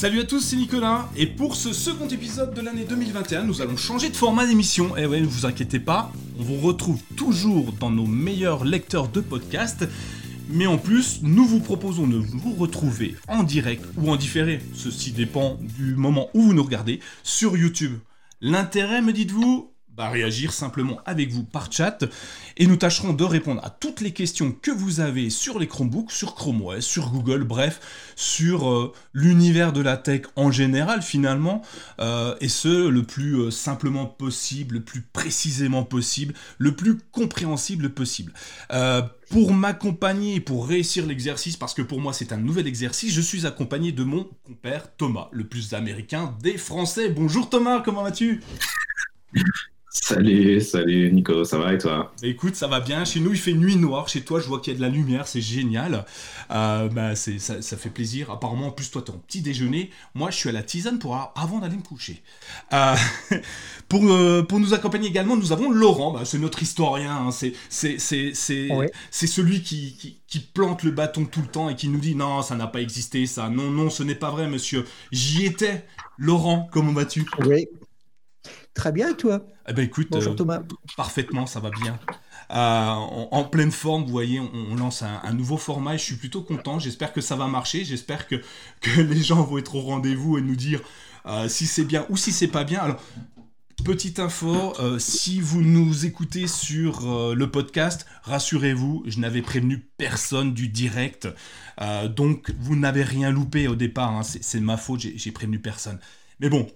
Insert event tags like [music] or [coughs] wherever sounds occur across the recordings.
Salut à tous, c'est Nicolas, et pour ce second épisode de l'année 2021, nous allons changer de format d'émission. Et eh ouais, ne vous inquiétez pas, on vous retrouve toujours dans nos meilleurs lecteurs de podcasts, mais en plus, nous vous proposons de vous retrouver en direct ou en différé, ceci dépend du moment où vous nous regardez, sur YouTube. L'intérêt, me dites-vous réagir simplement avec vous par chat et nous tâcherons de répondre à toutes les questions que vous avez sur les Chromebooks, sur Chrome OS, sur Google, bref, sur euh, l'univers de la tech en général finalement, euh, et ce le plus euh, simplement possible, le plus précisément possible, le plus compréhensible possible. pour m'accompagner pour réussir l'exercice, parce que pour moi c'est un nouvel exercice, je suis accompagné de mon compère Thomas, le plus américain des Français. Bonjour Thomas, comment vas-tu? Salut, salut Nico, ça va et toi? Bah, Écoute, ça va bien. Chez nous, il fait nuit noire. Chez toi, je vois qu'il y a de la lumière, c'est génial. Euh, bah, c'est, ça, fait plaisir. Apparemment, en plus, toi, tu es en petit déjeuner. Moi, je suis à la tisane pour, avant d'aller me coucher. Euh, [laughs] pour, euh, pour nous accompagner également, nous avons Laurent. Bah, c'est notre historien. Hein. C'est, c'est, c'est, c'est, celui qui, qui, qui, plante le bâton tout le temps et qui nous dit non, ça n'a pas existé, ça. Non, non, ce n'est pas vrai, monsieur. J'y étais. Laurent, comment vas-tu? Oui, Très bien, et toi? Eh ben, écoute, Bonjour, euh, Thomas. parfaitement, ça va bien. Euh, en, pleine forme, vous voyez, on, lance un, nouveau format et je suis plutôt content. J'espère que ça va marcher. J'espère que, que [laughs] les gens vont être au rendez-vous et nous dire euh, si c'est bien ou si c'est pas bien. Alors, petite info, si vous nous écoutez sur le podcast, rassurez-vous, je n'avais prévenu personne du direct. donc, vous n'avez rien loupé au départ. Hein. c'est ma faute, j'ai prévenu personne. Mais bon,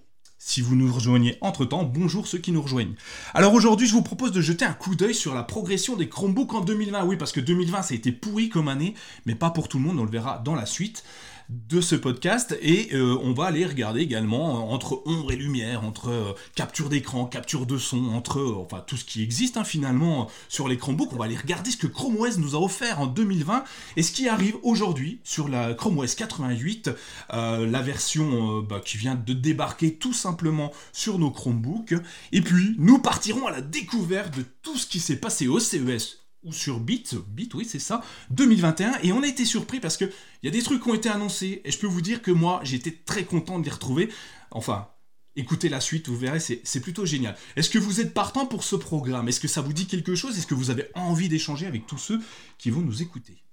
si vous nous rejoignez entre-temps, bonjour ceux qui nous rejoignent. Alors aujourd'hui, je vous propose de jeter un coup d'œil sur la progression des Chromebooks en 2020. Oui, parce que 2020, ça a été pourri comme année, mais pas pour tout le monde, on le verra dans la suite de ce podcast et euh, on va aller regarder également euh, entre ombre et lumière, entre euh, capture d'écran, capture de son, entre enfin tout ce qui existe hein, finalement sur les Chromebooks. On va aller regarder ce que Chrome OS nous a offert en 2020 et ce qui arrive aujourd'hui sur la Chrome OS 88, la version bah, qui vient de débarquer tout simplement sur nos Chromebooks. Et puis nous partirons à la découverte de tout ce qui s'est passé au CES ou sur Bit, Bit, oui, c'est ça, 2021. Et on a été surpris parce qu'il y a des trucs qui ont été annoncés. Et je peux vous dire que moi, j'étais très content de les retrouver. Enfin, écoutez la suite, vous verrez, c'est plutôt génial. Est-ce que vous êtes partant pour ce programme? Est-ce que ça vous dit quelque chose? Est-ce que vous avez envie d'échanger avec tous ceux qui vont nous écouter?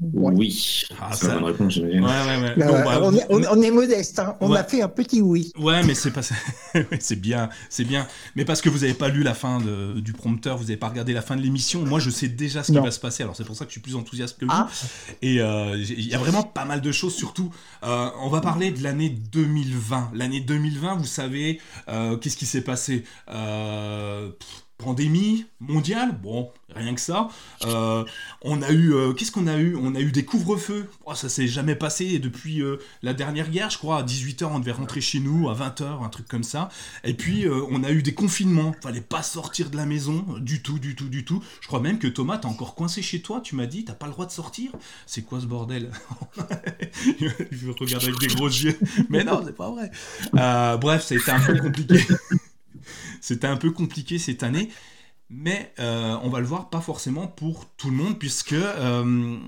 Oui. Ah, ça... Ouais, ouais, ouais. Bah, on, est, on, est, modeste, hein. on a fait un petit oui. Ouais, mais c'est pas [laughs] c'est bien, c'est bien. Mais parce que vous n'avez pas lu la fin de, du prompteur, vous n'avez pas regardé la fin de l'émission. Moi, je sais déjà ce qui va se passer. Alors c'est pour ça que je suis plus enthousiaste que vous. Ah. Et euh, il y a vraiment pas mal de choses. Surtout, euh, on va parler de l'année 2020. L'année 2020, vous savez, euh, qu'est-ce qui s'est passé pandémie mondiale, bon, rien que ça. Euh, on a eu, euh, qu'est-ce qu'on a eu? On a eu des couvre-feux. Oh, ça s'est jamais passé depuis euh, la dernière guerre, je crois. À 18h, on devait rentrer chez nous, à 20h, un truc comme ça. Et puis, on a eu des confinements. Fallait pas sortir de la maison, du tout, du tout, du tout. Je crois même que Thomas, t'es encore coincé chez toi. Tu m'as dit, t'as pas le droit de sortir. C'est quoi ce bordel? [laughs] Je regarde avec des gros yeux. Mais non, c'est pas vrai. bref, ça a été un peu compliqué. C'était un peu compliqué cette année, mais euh, on va le voir pas forcément pour tout le monde, puisque euh,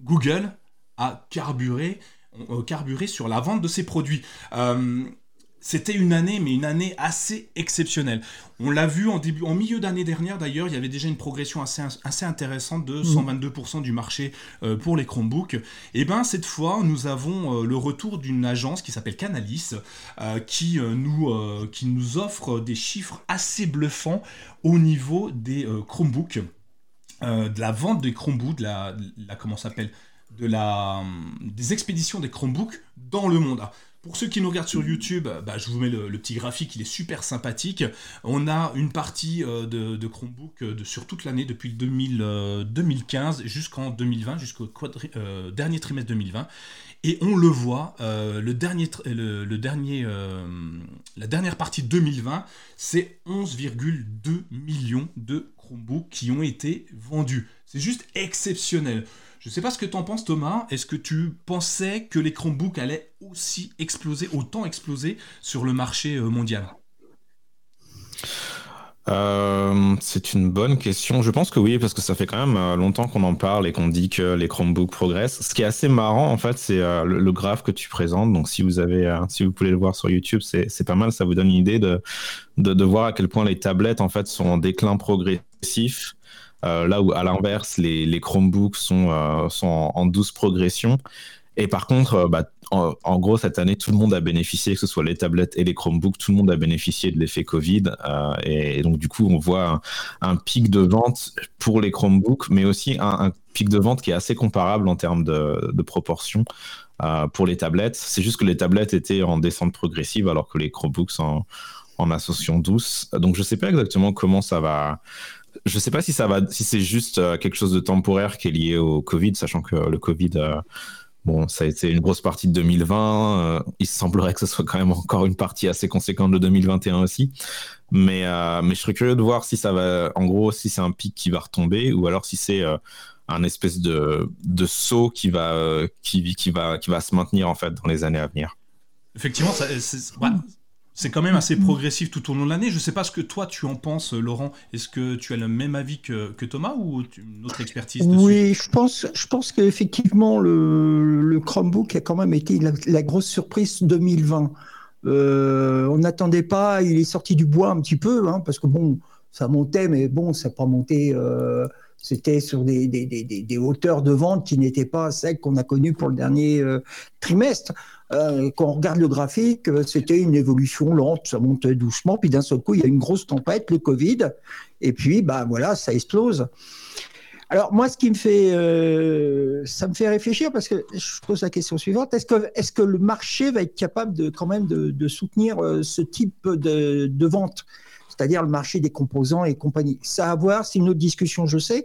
Google a euh, carburé sur la vente de ses produits c'était une année, mais une année assez exceptionnelle. On l'a vu en, début, en milieu d'année dernière d'ailleurs, il y avait déjà une progression assez, assez intéressante de 122% mmh. du marché euh, pour les Chromebooks. Et eh bien cette fois, nous avons euh, le retour d'une agence qui s'appelle Canalis, euh, qui, nous, qui nous offre des chiffres assez bluffants au niveau des Chromebooks, de la vente des Chromebooks, de la, la comment s'appelle, de la, des expéditions des Chromebooks dans le monde. Pour ceux qui nous regardent sur YouTube, bah, je vous mets le, petit graphique, il est super sympathique. On a une partie euh, de, Chromebook euh, sur toute l'année, depuis 2015 euh, jusqu'en 2020, jusqu'au dernier trimestre 2020. Et on le voit, le dernier, le, dernier, la dernière partie 2020, c'est 11,2 millions de Chromebooks qui ont été vendus. C'est juste exceptionnel. Je ne sais pas ce que tu en penses Thomas. Est-ce que tu pensais que les Chromebooks allaient aussi exploser, autant exploser sur le marché euh, mondial? Euh, c'est une bonne question. Je pense que oui, parce que ça fait quand même euh, longtemps qu'on en parle et qu'on dit que les Chromebooks progressent. Ce qui est assez marrant, en fait, c'est le, graphe que tu présentes. Donc, si vous avez, si vous pouvez le voir sur YouTube, c'est pas mal. Ça vous donne une idée de, de, de, voir à quel point les tablettes, en fait, sont en déclin progressif. Euh, là où à l'inverse, les, Chromebooks sont, euh, sont en, douce progression. Et par contre, euh, bah, en, gros, cette année, tout le monde a bénéficié, que ce soit les tablettes et les Chromebooks, tout le monde a bénéficié de l'effet Covid. et, donc, du coup, on voit un, pic de vente pour les Chromebooks, mais aussi un, pic de vente qui est assez comparable en termes de, de proportion pour les tablettes. C'est juste que les tablettes étaient en descente progressive, alors que les Chromebooks en, en ascension douce. Donc, je ne sais pas exactement comment ça va je sais pas si ça va, si c'est juste euh, quelque chose de temporaire qui est lié au Covid, sachant que le Covid, euh, bon, ça a été une grosse partie de 2020. Euh, il semblerait que ce soit quand même encore une partie assez conséquente de 2021 aussi. Mais, je serais curieux de voir si ça va, en gros, si c'est un pic qui va retomber ou alors si c'est un espèce de, de saut qui va, qui, va, qui va se maintenir en fait dans les années à venir. Effectivement, ça, c'est quand même assez progressif tout au long de l'année. Je ne sais pas ce que toi tu en penses, Laurent. Est-ce que tu as le même avis que, Thomas ou une autre expertise dessus? Oui, je pense, je pense qu'effectivement, le, Chromebook a quand même été la, grosse surprise 2020. Euh, on n'attendait pas, il est sorti du bois un petit peu, hein, parce que bon, ça montait, mais bon, ça n'a pas monté. Euh, c'était sur des, des, hauteurs de vente qui n'étaient pas celles qu'on a connues pour le dernier euh, trimestre. Euh, quand on regarde le graphique, euh, c'était une évolution lente, ça monte doucement, puis d'un seul coup, il y a une grosse tempête, le Covid, et puis, bah voilà, ça explose. Alors moi, ce qui me fait, ça me fait réfléchir parce que je pose la question suivante est-ce que, est-ce que le marché va être capable de quand même de, soutenir ce type de, de vente c'est-à-dire le marché des composants et compagnie? Ça à voir, c'est une autre discussion, je sais,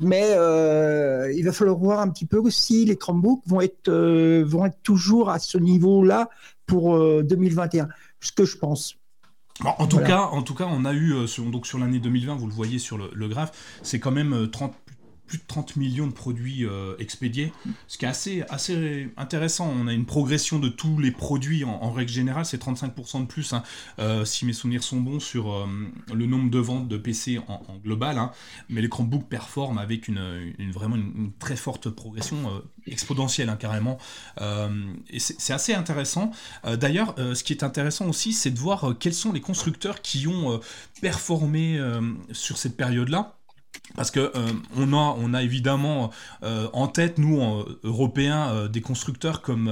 mais euh, il va falloir voir un petit peu si les Chromebooks vont être, euh, vont être toujours à ce niveau-là pour 2021, euh, ce que je pense. en, tout cas, en tout cas, on a eu, sur, donc sur l'année 2020, vous le voyez sur le, le graphe, c'est quand même 30, de 30 millions de produits euh, expédiés, ce qui est assez, assez intéressant. On a une progression de tous les produits en, règle générale, c'est 35% de plus, hein. euh, si mes souvenirs sont bons, sur euh, le nombre de ventes de PC en, global. Hein. Mais les Chromebooks performent avec une, vraiment une, très forte progression exponentielle, hein, carrément. et c'est assez intéressant. D'ailleurs, ce qui est intéressant aussi, c'est de voir quels sont les constructeurs qui ont performé sur cette période-là. Parce que euh, on, a, on a évidemment euh, en tête, nous, Européens, euh, des constructeurs comme,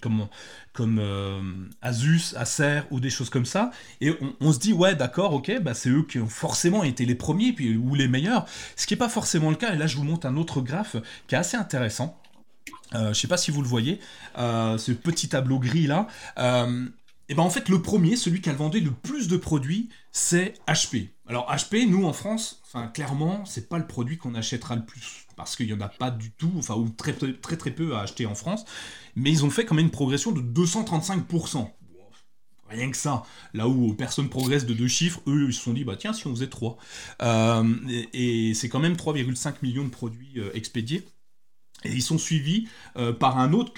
comme, comme Asus, Acer ou des choses comme ça. Et on, se dit, ouais, d'accord, ok, bah, c'est eux qui ont forcément été les premiers puis, ou les meilleurs. Ce qui n'est pas forcément le cas. Et là, je vous montre un autre graphe qui est assez intéressant. je ne sais pas si vous le voyez, ce petit tableau gris là. et ben en fait, le premier, celui qui a vendu le plus de produits, c'est HP. Alors HP, nous en France, enfin clairement, c'est pas le produit qu'on achètera le plus parce qu'il y en a pas du tout, enfin ou très très peu à acheter en France. Mais ils ont fait quand même une progression de 235%. Rien que ça. Là où personne progresse de deux chiffres, eux ils se sont dit bah tiens si on faisait trois. Euh, et, c'est quand même 3,5 millions de produits euh, expédiés. Et ils sont suivis euh, par un autre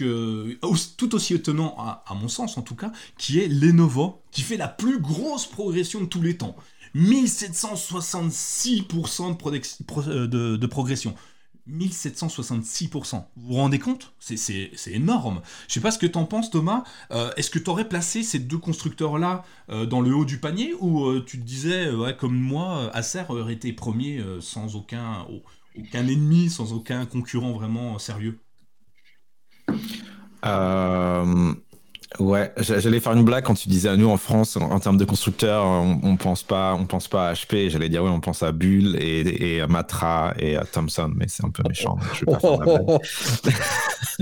tout aussi étonnant, à, mon sens en tout cas, qui est Lenovo, qui fait la plus grosse progression de tous les temps. 1766% euh, de, progression. 1766%. Vous vous rendez compte? C'est énorme. Je sais pas ce que t'en penses Thomas. Euh, est-ce que tu aurais placé ces deux constructeurs-là dans le haut du panier ou tu te disais, comme moi, Acer aurait été premier sans aucun aucun ennemi, sans aucun concurrent vraiment sérieux? Euh, Ouais, j'allais faire une blague quand tu disais à nous en France, en, termes de constructeurs, on, pense pas, on pense pas à HP. J'allais dire oui, on pense à Bull et, à Matra et à Thomson, mais c'est un peu méchant. Je vais pas faire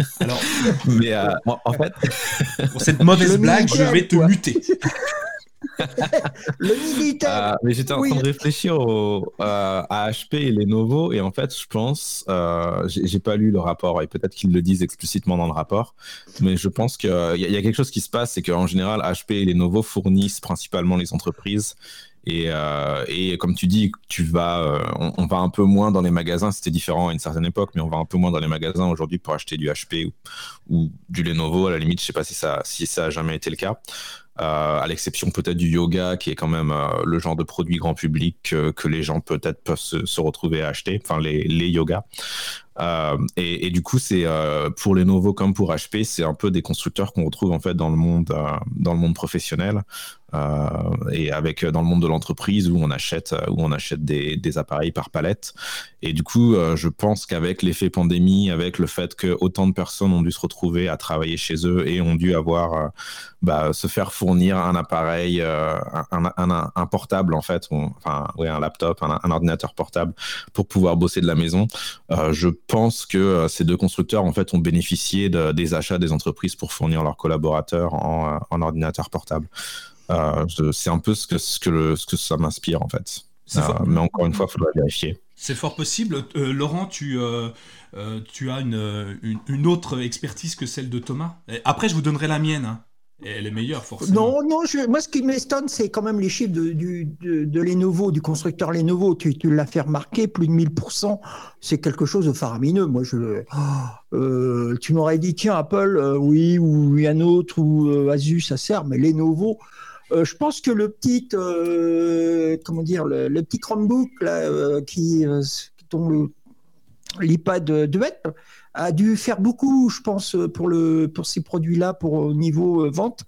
[laughs] Alors, mais euh, en fait, [laughs] pour cette mauvaise blague, je vais te muter. [laughs] [laughs] le militaire. Euh, mais j'étais en train de réfléchir euh, à HP et Lenovo et en fait, je pense, euh, j'ai pas lu le rapport et peut-être qu'ils le disent explicitement dans le rapport, mais je pense qu'il y, y, a quelque chose qui se passe, c'est qu'en général, HP et Lenovo fournissent principalement les entreprises Et, euh, et comme tu dis, tu vas, euh, on, va un peu moins dans les magasins. C'était différent à une certaine époque, mais on va un peu moins dans les magasins aujourd'hui pour acheter du HP ou, ou, du Lenovo. À la limite, je sais pas si ça, si ça a jamais été le cas. Euh, à l'exception peut-être du yoga, qui est quand même euh, le genre de produit grand public que, les gens peut-être peuvent se, retrouver à acheter, enfin les, les yogas. Euh, et, du coup, c'est pour les Lenovo comme pour HP, c'est un peu des constructeurs qu'on retrouve en fait dans le monde, dans le monde professionnel. Euh, et avec dans le monde de l'entreprise où on achète où on achète des, appareils par palette. Et du coup, euh, je pense qu'avec l'effet pandémie, avec le fait que autant de personnes ont dû se retrouver à travailler chez eux et ont dû avoir euh, bah, se faire fournir un appareil, un, portable en fait, enfin ouais, un laptop, un, ordinateur portable pour pouvoir bosser de la maison. je pense que ces deux constructeurs en fait ont bénéficié de, des achats des entreprises pour fournir leurs collaborateurs en, en ordinateur portable. Euh, c'est un peu ce que, ce que, ce que ça m'inspire en fait. Euh, mais encore une fois, il faudra vérifier. C'est fort possible. Euh, Laurent, tu, tu as une, une, autre expertise que celle de Thomas. après, je vous donnerai la mienne. Hein. Elle est meilleure, forcément. Non, non, moi, ce qui m'étonne, c'est quand même les chiffres de, Lenovo, du constructeur Lenovo. Tu, l'as fait remarquer, plus de 1000%. C'est quelque chose de faramineux. Moi, je, tu m'aurais dit, tiens, Apple, oui, ou un autre, ou Asus, ça sert, mais Lenovo, euh, je pense que le petit, euh, comment dire, le, petit Chromebook là, euh, qui, tombe l'iPad Duet a dû faire beaucoup, je pense, pour, le, pour ces produits-là, pour au niveau vente.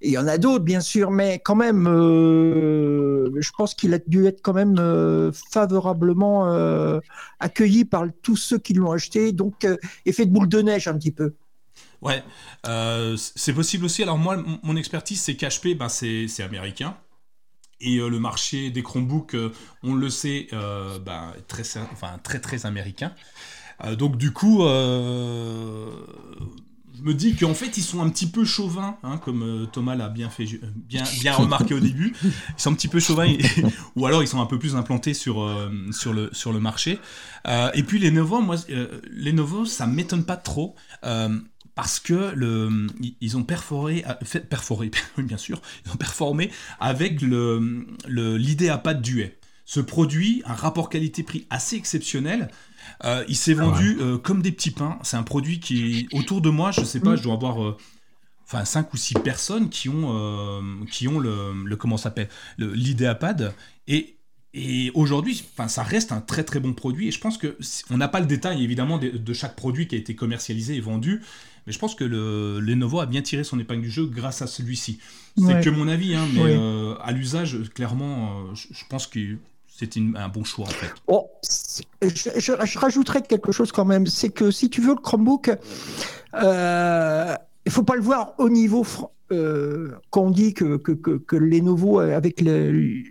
Il y en a d'autres, bien sûr, mais quand même, je pense qu'il a dû être quand même favorablement accueilli par tous ceux qui l'ont acheté. Donc, effet de boule de neige un petit peu. Ouais, euh, c'est possible aussi. Alors moi, mon expertise, c'est qu'HP, ben, c'est américain. Et euh, le marché des Chromebooks, euh, on le sait, ben, très, enfin, très très américain. donc du coup, je me dis qu'en fait, ils sont un petit peu chauvins, hein, comme Thomas l'a bien, fait, bien, bien [laughs] remarqué au début. Ils sont un petit peu chauvins, [laughs] ou alors ils sont un peu plus implantés sur, sur, le, sur le marché. et puis les Lenovo, moi, les Lenovo, ça m'étonne pas trop parce que le, ils ont perforé, euh, perforé, [laughs] bien sûr, ils ont performé avec le, l'IdeaPad Duet. Ce produit, un rapport qualité-prix assez exceptionnel. Euh, il s'est vendu euh, comme des petits pains. C'est un produit qui, autour de moi, je sais pas, je dois avoir enfin 5 ou 6 personnes qui ont, qui ont le, le comment s'appelle, l'IdeaPad. Et et aujourd'hui, enfin, ça reste un très très bon produit. Et je pense que on n'a pas le détail évidemment de, de, chaque produit qui a été commercialisé et vendu, mais je pense que le Lenovo a bien tiré son épingle du jeu grâce à celui-ci. C'est que mon avis, hein, mais euh, à l'usage, clairement, euh, je, pense que c'est un bon choix en fait. Oh, je, je, rajouterais quelque chose quand même, c'est que si tu veux le Chromebook, euh, il faut pas le voir au niveau euh, quand on dit que, que, que, que Lenovo avec le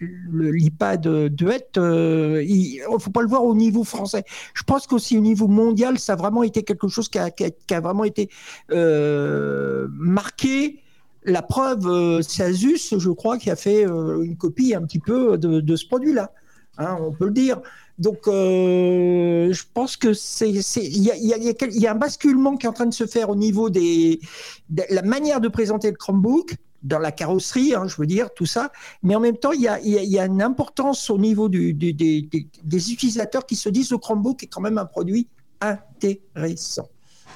l'iPad Duet, euh, il ne faut pas le voir au niveau français. Je pense qu'aussi au niveau mondial, ça a vraiment été quelque chose qui a, vraiment été euh, marqué. La preuve, euh, c'est Asus, je crois, qui a fait une copie un petit peu de, ce produit-là. Hein, on peut le dire. Donc, je pense que c'est, il y a, y, y a, un basculement qui est en train de se faire au niveau des, de la manière de présenter le Chromebook dans la carrosserie, hein, je veux dire, tout ça. Mais en même temps, il y a, une importance au niveau du, des, des utilisateurs qui se disent le Chromebook est quand même un produit intéressant.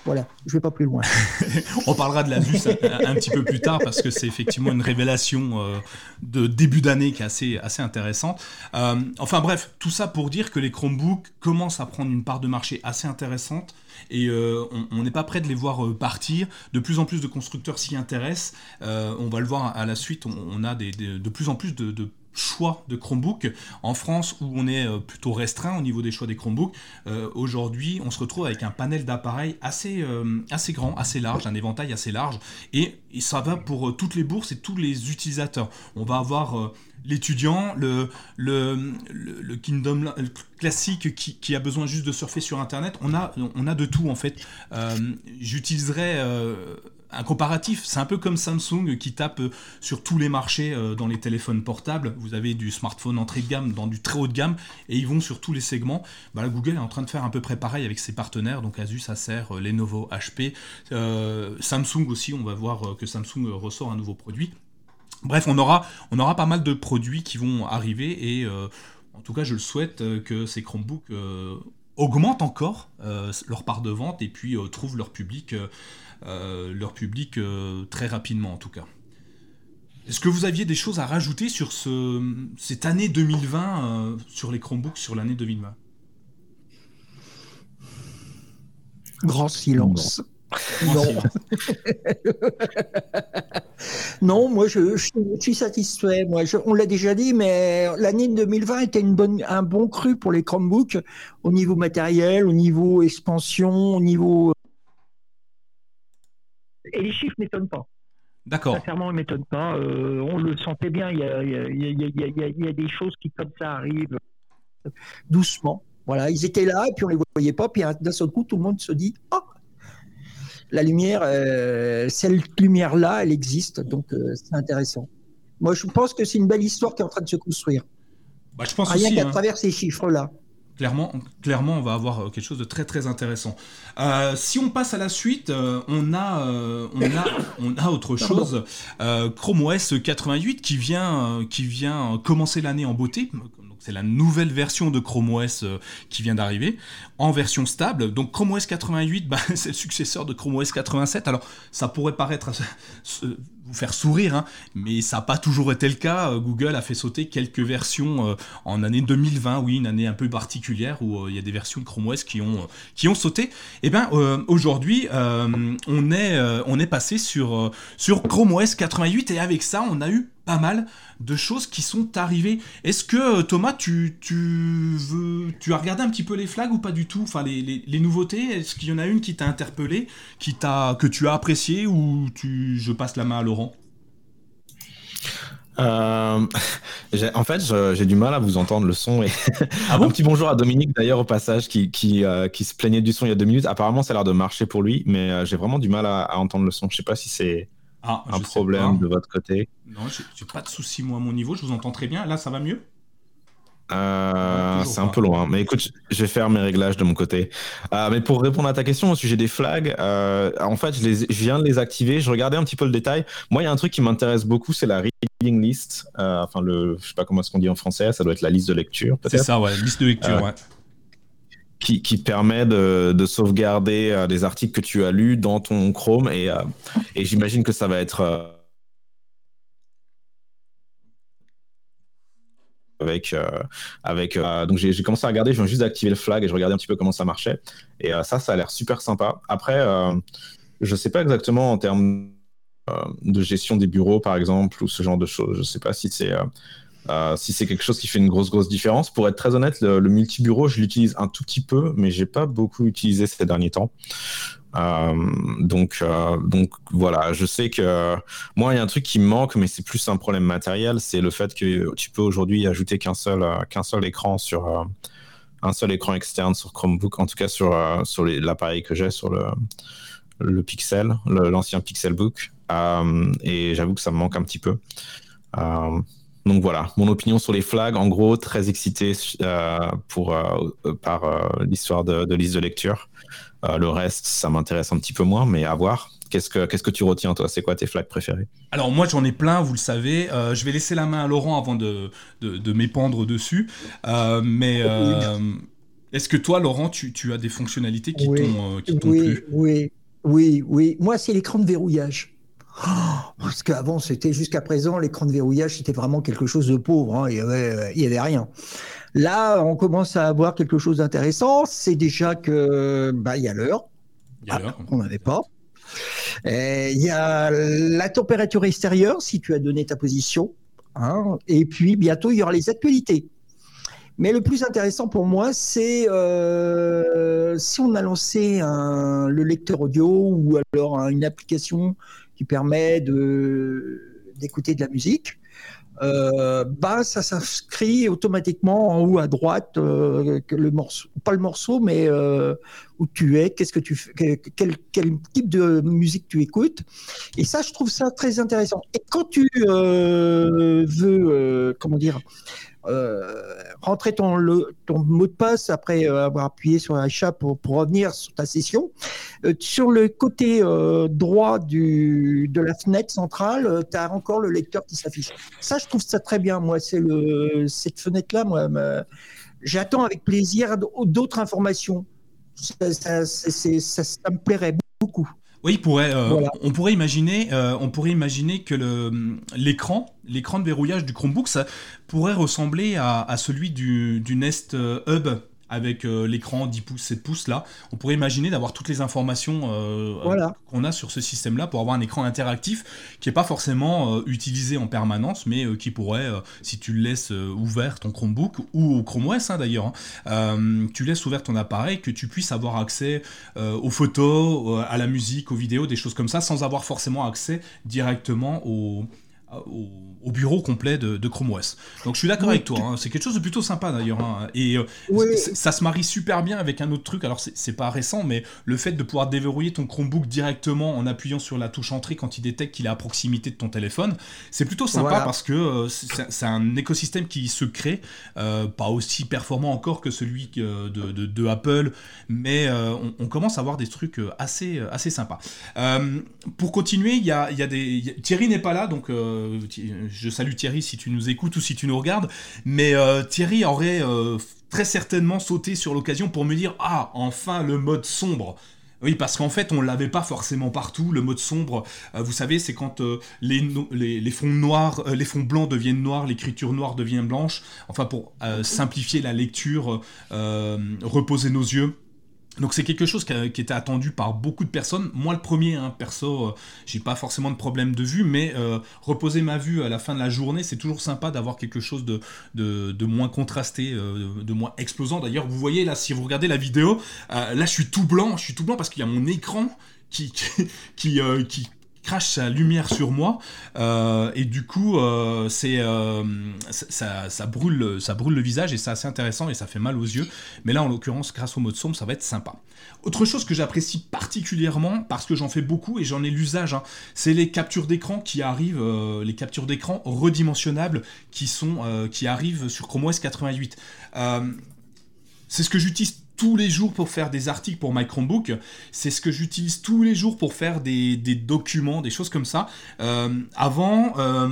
Voilà, je vais pas plus loin. [laughs] On parlera de la vue un, petit peu plus tard parce que c'est effectivement une révélation euh, de début d'année qui est assez, assez intéressante. Euh, enfin bref, tout ça pour dire que les Chromebooks commencent à prendre une part de marché assez intéressante et euh, on n'est pas prêt de les voir partir. De plus en plus de constructeurs s'y intéressent. on va le voir à la suite, on, a de plus en plus de choix de Chromebook. En France, où on est euh, plutôt restreint au niveau des choix des Chromebooks, euh, aujourd'hui, on se retrouve avec un panel d'appareils assez, euh, grand, assez large, un éventail assez large, et, ça va pour toutes les bourses et tous les utilisateurs. On va avoir l'étudiant, le, Kingdom classique qui, a besoin juste de surfer sur Internet. On a de tout en fait. J'utiliserai un comparatif, c'est un peu comme Samsung qui tape euh, sur tous les marchés euh, dans les téléphones portables. Vous avez du smartphone entrée de gamme dans du très haut de gamme et ils vont sur tous les segments. Bah, Google est en train de faire à peu près pareil avec ses partenaires, donc Asus, Acer, euh, Lenovo, HP, Samsung aussi. On va voir que Samsung ressort un nouveau produit. Bref, on aura, on aura pas mal de produits qui vont arriver et en tout cas, je le souhaite que ces Chromebooks augmentent encore leur part de vente et puis trouvent leur public, leur public très rapidement en tout cas. Est-ce que vous aviez des choses à rajouter sur ce, cette année 2020, euh, sur les Chromebooks, sur l'année 2020 Grand silence. Non. [laughs] non, moi je, suis satisfait. Moi, on l'a déjà dit, mais l'année 2020 était une bonne, un bon cru pour les Chromebooks au niveau matériel, au niveau expansion, au niveau. Et les chiffres n'étonnent pas. D'accord. Sincèrement, ne m'étonne pas. Euh, on le sentait bien. Il y, a, des choses qui, comme ça, arrivent doucement. Voilà, ils étaient là et puis on les voyait pas. Puis d'un seul coup, tout le monde se dit Oh, la lumière, euh, cette lumière-là, elle existe. Donc, euh, c'est intéressant. Moi, je pense que c'est une belle histoire qui est en train de se construire. Bah, je pense Rien qu'à hein. travers ces chiffres-là. Clairement, clairement, on va avoir euh, quelque chose de très très intéressant. Euh, si on passe à la suite, euh, on, a, on, a, [coughs] on a autre chose. Chrome OS 88 qui vient, qui vient commencer l'année en beauté. C'est la nouvelle version de Chrome OS qui vient d'arriver en version stable. Donc Chrome OS 88, [laughs] bah, c'est le successeur de Chrome OS 87. Alors ça pourrait paraître faire sourire, hein, mais ça n'a pas toujours été le cas. Euh, Google a fait sauter quelques versions euh, en année 2020, oui, une année un peu particulière où euh, il y a des versions de Chrome OS qui ont, qui ont sauté. Et eh bien aujourd'hui, on, est, on est passé sur, sur Chrome OS 88 et avec ça, on a eu pas mal de choses qui sont arrivées. Est-ce que Thomas, tu, tu, veux, tu as regardé un petit peu les flags ou pas du tout? Enfin, les, les, nouveautés, est-ce qu'il y en a une qui t'a interpellé, qui t'a, que tu as apprécié ou tu, je passe la main à Laurent? Euh, [laughs] en fait, j'ai du mal à vous entendre le son. Et [laughs] ah un petit bonjour à Dominique d'ailleurs au passage qui, qui, euh, qui, se plaignait du son il y a deux minutes. Apparemment, ça a l'air de marcher pour lui, mais euh, j'ai vraiment du mal à, entendre le son. Je sais pas si c'est ah, un problème de votre côté. Non, j'ai pas de souci moi à mon niveau. Je vous entends très bien. Là, ça va mieux? Euh, c'est un peu loin, mais écoute, je vais faire mes réglages de mon côté. Euh, mais pour répondre à ta question au sujet des flags, euh, en fait, je, les, je, viens de les activer. Je regardais un petit peu le détail. Moi, il y a un truc qui m'intéresse beaucoup, c'est la reading list. enfin, le, je sais pas comment est-ce qu'on dit en français. Ça doit être la liste de lecture. C'est ça, ouais, liste de lecture, ouais. Qui, qui, permet de, de sauvegarder des articles que tu as lus dans ton Chrome et, et j'imagine que ça va être avec euh, avec euh, donc j'ai commencé à regarder je viens juste d'activer le flag et je regardais un petit peu comment ça marchait. Et euh, ça ça a l'air super sympa. Après je sais pas exactement en termes de gestion des bureaux par exemple ou ce genre de choses. Je sais pas si c'est si c'est quelque chose qui fait une grosse grosse différence pour être très honnête le, le multi-bureau je l'utilise un tout petit peu mais j'ai pas beaucoup utilisé ces derniers temps euh, donc, euh, donc voilà, je sais que moi, il y a un truc qui me manque, mais c'est plus un problème matériel, c'est le fait que tu peux aujourd'hui ajouter qu'un seul, euh, qu'un seul écran sur un seul écran externe sur Chromebook, en tout cas sur, sur l'appareil que j'ai, sur le, le Pixel, l'ancien Pixelbook. et j'avoue que ça me manque un petit peu. Donc voilà, mon opinion sur les flags, en gros, très excité pour, par l'histoire de, de, liste de lecture. Euh, le reste, ça m'intéresse un petit peu moins, mais à voir. Qu'est-ce que, qu'est-ce que tu retiens, toi? C'est quoi tes flags préférés? Alors, moi, j'en ai plein, vous le savez. Euh, je vais laisser la main à Laurent avant de, de, m'épandre dessus. Euh, mais est-ce que toi, Laurent, tu, tu as des fonctionnalités qui t'ont, qui oui, plu? Oui, oui, oui. Moi, c'est l'écran de verrouillage. Oh, parce qu'avant, c'était jusqu'à présent, l'écran de verrouillage, c'était vraiment quelque chose de pauvre. Hein. Il n'y avait, il y avait rien. Là, on commence à avoir quelque chose d'intéressant. C'est déjà que bah il y a l'heure. Ah, on n'avait pas. Il y a la température extérieure, si tu as donné ta position. Hein. et puis bientôt, il y aura les actualités. Mais le plus intéressant pour moi, c'est euh, si on a lancé le lecteur audio ou alors une application qui permet d'écouter de la musique euh, bah, ça s'inscrit automatiquement en haut à droite, euh, le morceau, pas le morceau, mais euh, où tu es, qu'est-ce que tu quel, quel, type de musique tu écoutes. Et ça, je trouve ça très intéressant. Et quand tu veux, comment dire, rentrer ton, mot de passe après avoir appuyé sur l'achat pour, pour revenir sur ta session. sur le côté droit de la fenêtre centrale, tu as encore le lecteur qui s'affiche. Ça, je trouve ça très bien. Moi, c'est cette fenêtre-là, j'attends avec plaisir d'autres informations. Ça, me plairait Oui, pourrait, euh, on pourrait imaginer, euh, on pourrait imaginer que l'écran, l'écran de verrouillage du Chromebook, ça pourrait ressembler à, à celui du, du Nest euh, Hub avec euh, l'écran 10 pouces, 7 pouces là, on pourrait imaginer d'avoir toutes les informations euh, qu'on a sur ce système-là pour avoir un écran interactif qui n'est pas forcément euh, utilisé en permanence, mais qui pourrait, si tu le laisses ouvert ton Chromebook ou au Chrome OS hein, d'ailleurs, hein, tu laisses ouvert ton appareil, que tu puisses avoir accès aux photos, à la musique, aux vidéos, des choses comme ça, sans avoir forcément accès directement au au, bureau complet de, Chrome OS. Donc je suis d'accord avec toi, hein. c'est quelque chose de plutôt sympa d'ailleurs. Hein. Et euh, ça se marie super bien avec un autre truc, alors c'est pas récent, mais le fait de pouvoir déverrouiller ton Chromebook directement en appuyant sur la touche entrée quand il détecte qu'il est à proximité de ton téléphone, c'est plutôt sympa parce que euh, c'est un écosystème qui se crée, euh, pas aussi performant encore que celui de, Apple, mais on, commence à avoir des trucs assez, assez sympas. pour continuer, il y a, y a, des... Thierry n'est pas là, donc je salue Thierry si tu nous écoutes ou si tu nous regardes, mais euh, Thierry aurait euh, très certainement sauté sur l'occasion pour me dire Ah, enfin le mode sombre oui, parce qu'en fait, on l'avait pas forcément partout. Le mode sombre, vous savez, c'est quand les, les, fonds noirs, les fonds blancs deviennent noirs, l'écriture noire devient blanche. Enfin, pour simplifier la lecture, reposer nos yeux. Donc c'est quelque chose qui, était attendu par beaucoup de personnes. Moi le premier, hein, perso, euh, j'ai pas forcément de problème de vue, mais euh, reposer ma vue à la fin de la journée, c'est toujours sympa d'avoir quelque chose de, moins contrasté, euh, de, moins explosant. D'ailleurs, vous voyez là, si vous regardez la vidéo, là je suis tout blanc, je suis tout blanc parce qu'il y a mon écran qui, qui, qui crache sa lumière sur moi euh, et du coup euh, c'est euh, ça, brûle ça brûle le visage et c'est assez intéressant et ça fait mal aux yeux. Mais là en l'occurrence grâce au mode sombre ça va être sympa. Autre chose que j'apprécie particulièrement parce que j'en fais beaucoup et j'en ai l'usage hein, c'est les captures d'écran qui arrivent les captures d'écran redimensionnables qui sont qui arrivent sur Chrome OS 88 c'est ce que j'utilise les jours pour faire des articles pour My Chromebook. C'est ce que j'utilise tous les jours pour faire des, documents, des choses comme ça. Euh, avant, euh,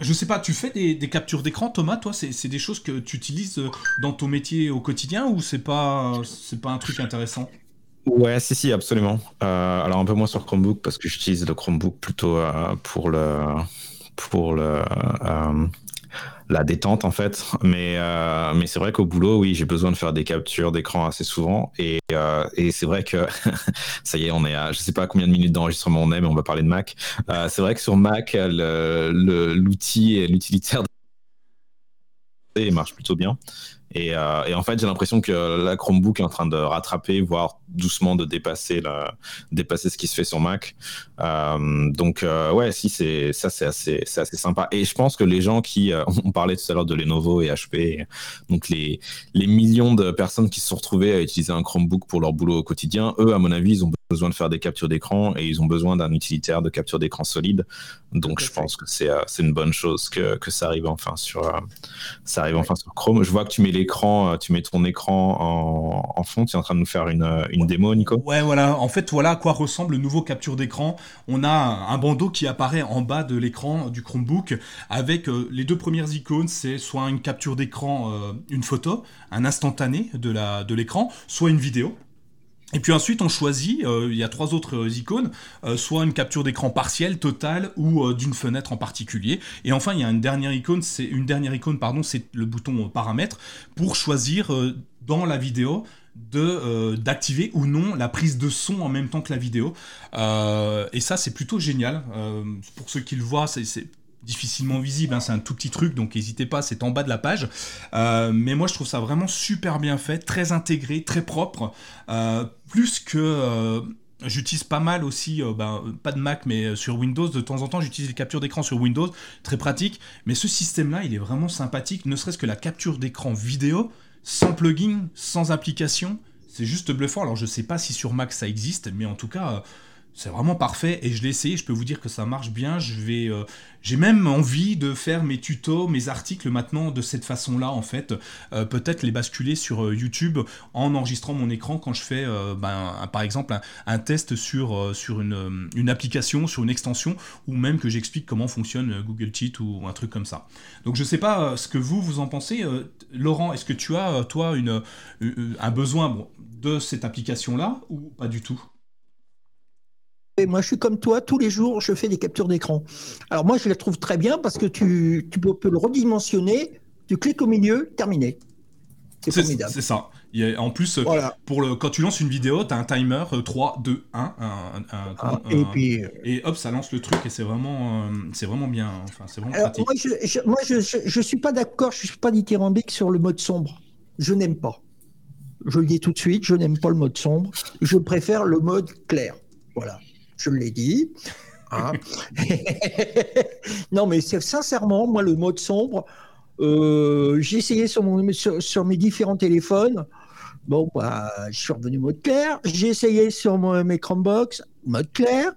je sais pas, tu fais des, captures d'écran, Thomas, toi, c'est des choses que tu utilises dans ton métier au quotidien ou c'est pas, pas un truc intéressant? Ouais, si, si, absolument. Euh, alors un peu moins sur Chromebook parce que j'utilise le Chromebook plutôt pour le pour le la détente en fait. Mais, euh, mais c'est vrai qu'au boulot, oui, j'ai besoin de faire des captures d'écran assez souvent. Et, euh, et c'est vrai que [laughs] ça y est, on est à je sais pas combien de minutes d'enregistrement on est, mais on va parler de Mac. Euh, c'est vrai que sur Mac, l'outil et l'utilitaire marche plutôt bien. Euh, et, en fait, j'ai l'impression que la Chromebook est en train de rattraper, voire doucement de dépasser, la, dépasser ce qui se fait sur Mac. Euh, donc, euh, ouais, si, c'est, ça, c'est assez, c'est assez sympa. Et je pense que les gens qui, [laughs] on parlait tout à l'heure de Lenovo et HP, donc les, les millions de personnes qui se sont retrouvées à utiliser un Chromebook pour leur boulot au quotidien, eux, à mon avis, ils ont besoin de faire des captures d'écran et ils ont besoin d'un utilitaire de capture d'écran solide. Donc, je pense que c'est, c'est une bonne chose que, que ça arrive enfin sur, ça arrive enfin sur Chrome. Je vois que tu mets l'écran, euh, tu mets ton écran en, fond. Tu es en train de nous faire une, euh, démo, Nico? Ouais, voilà. En fait, voilà à quoi ressemble le nouveau capture d'écran. On a un bandeau qui apparaît en bas de l'écran du Chromebook avec euh, les deux premières icônes. C'est soit une capture d'écran, une photo, un instantané de l'écran, soit une vidéo. Et puis ensuite, on choisit, euh, il y a trois autres euh, icônes, euh, soit une capture d'écran partielle, totale, ou d'une fenêtre en particulier. Et enfin, il y a une dernière icône, c'est une dernière icône, pardon, c'est le bouton paramètres pour choisir dans la vidéo de d'activer ou non la prise de son en même temps que la vidéo. et ça, c'est plutôt génial. pour ceux qui le voient, c'est difficilement visible, hein, c'est un tout petit truc, donc n'hésitez pas, c'est en bas de la page. Euh, mais moi je trouve ça vraiment super bien fait, très intégré, très propre, euh, plus que... Euh, j'utilise pas mal aussi, ben, pas de Mac, mais sur Windows. De temps en temps, j'utilise les captures d'écran sur Windows, très pratique. Mais ce système-là, il est vraiment sympathique, ne serait-ce que la capture d'écran vidéo, sans plugin, sans application. C'est juste bluffant. Alors, je sais pas si sur Mac ça existe, mais en tout cas, c'est vraiment parfait et je l'ai essayé, je peux vous dire que ça marche bien. Euh, j'ai même envie de faire mes tutos, mes articles maintenant de cette façon-là en fait. Euh, peut-être les basculer sur euh, YouTube en enregistrant mon écran quand je fais, ben, par exemple, un, test sur, une, application, sur une extension, ou même que j'explique comment fonctionne Google Cheat ou un truc comme ça. Donc je sais pas ce que vous vous en pensez. Laurent, est-ce que tu as toi un besoin de cette application-là ou pas du tout? Moi, je suis comme toi, tous les jours, je fais des captures d'écran. Alors moi, je les trouve très bien parce que tu, tu peux, le redimensionner, tu cliques au milieu, terminé. C'est formidable. C'est ça. en plus, pour le, quand tu lances une vidéo, tu as un timer 3, 2, 1. et, puis, euh, et hop, ça lance le truc et c'est vraiment, euh, c'est vraiment bien. Enfin, c'est vraiment pratique. Moi, je, moi, je, suis pas d'accord, je suis pas dithyrambique sur le mode sombre. Je n'aime pas. Je le dis tout de suite, je n'aime pas le mode sombre. Je préfère le mode clair. Voilà je l'ai dit. Hein. [laughs] non, mais sincèrement, moi, le mode sombre, euh, j'ai essayé sur, mes différents téléphones. Bon, bah, je suis revenu mode clair. J'ai essayé sur mon, mes Chromebox, mode clair.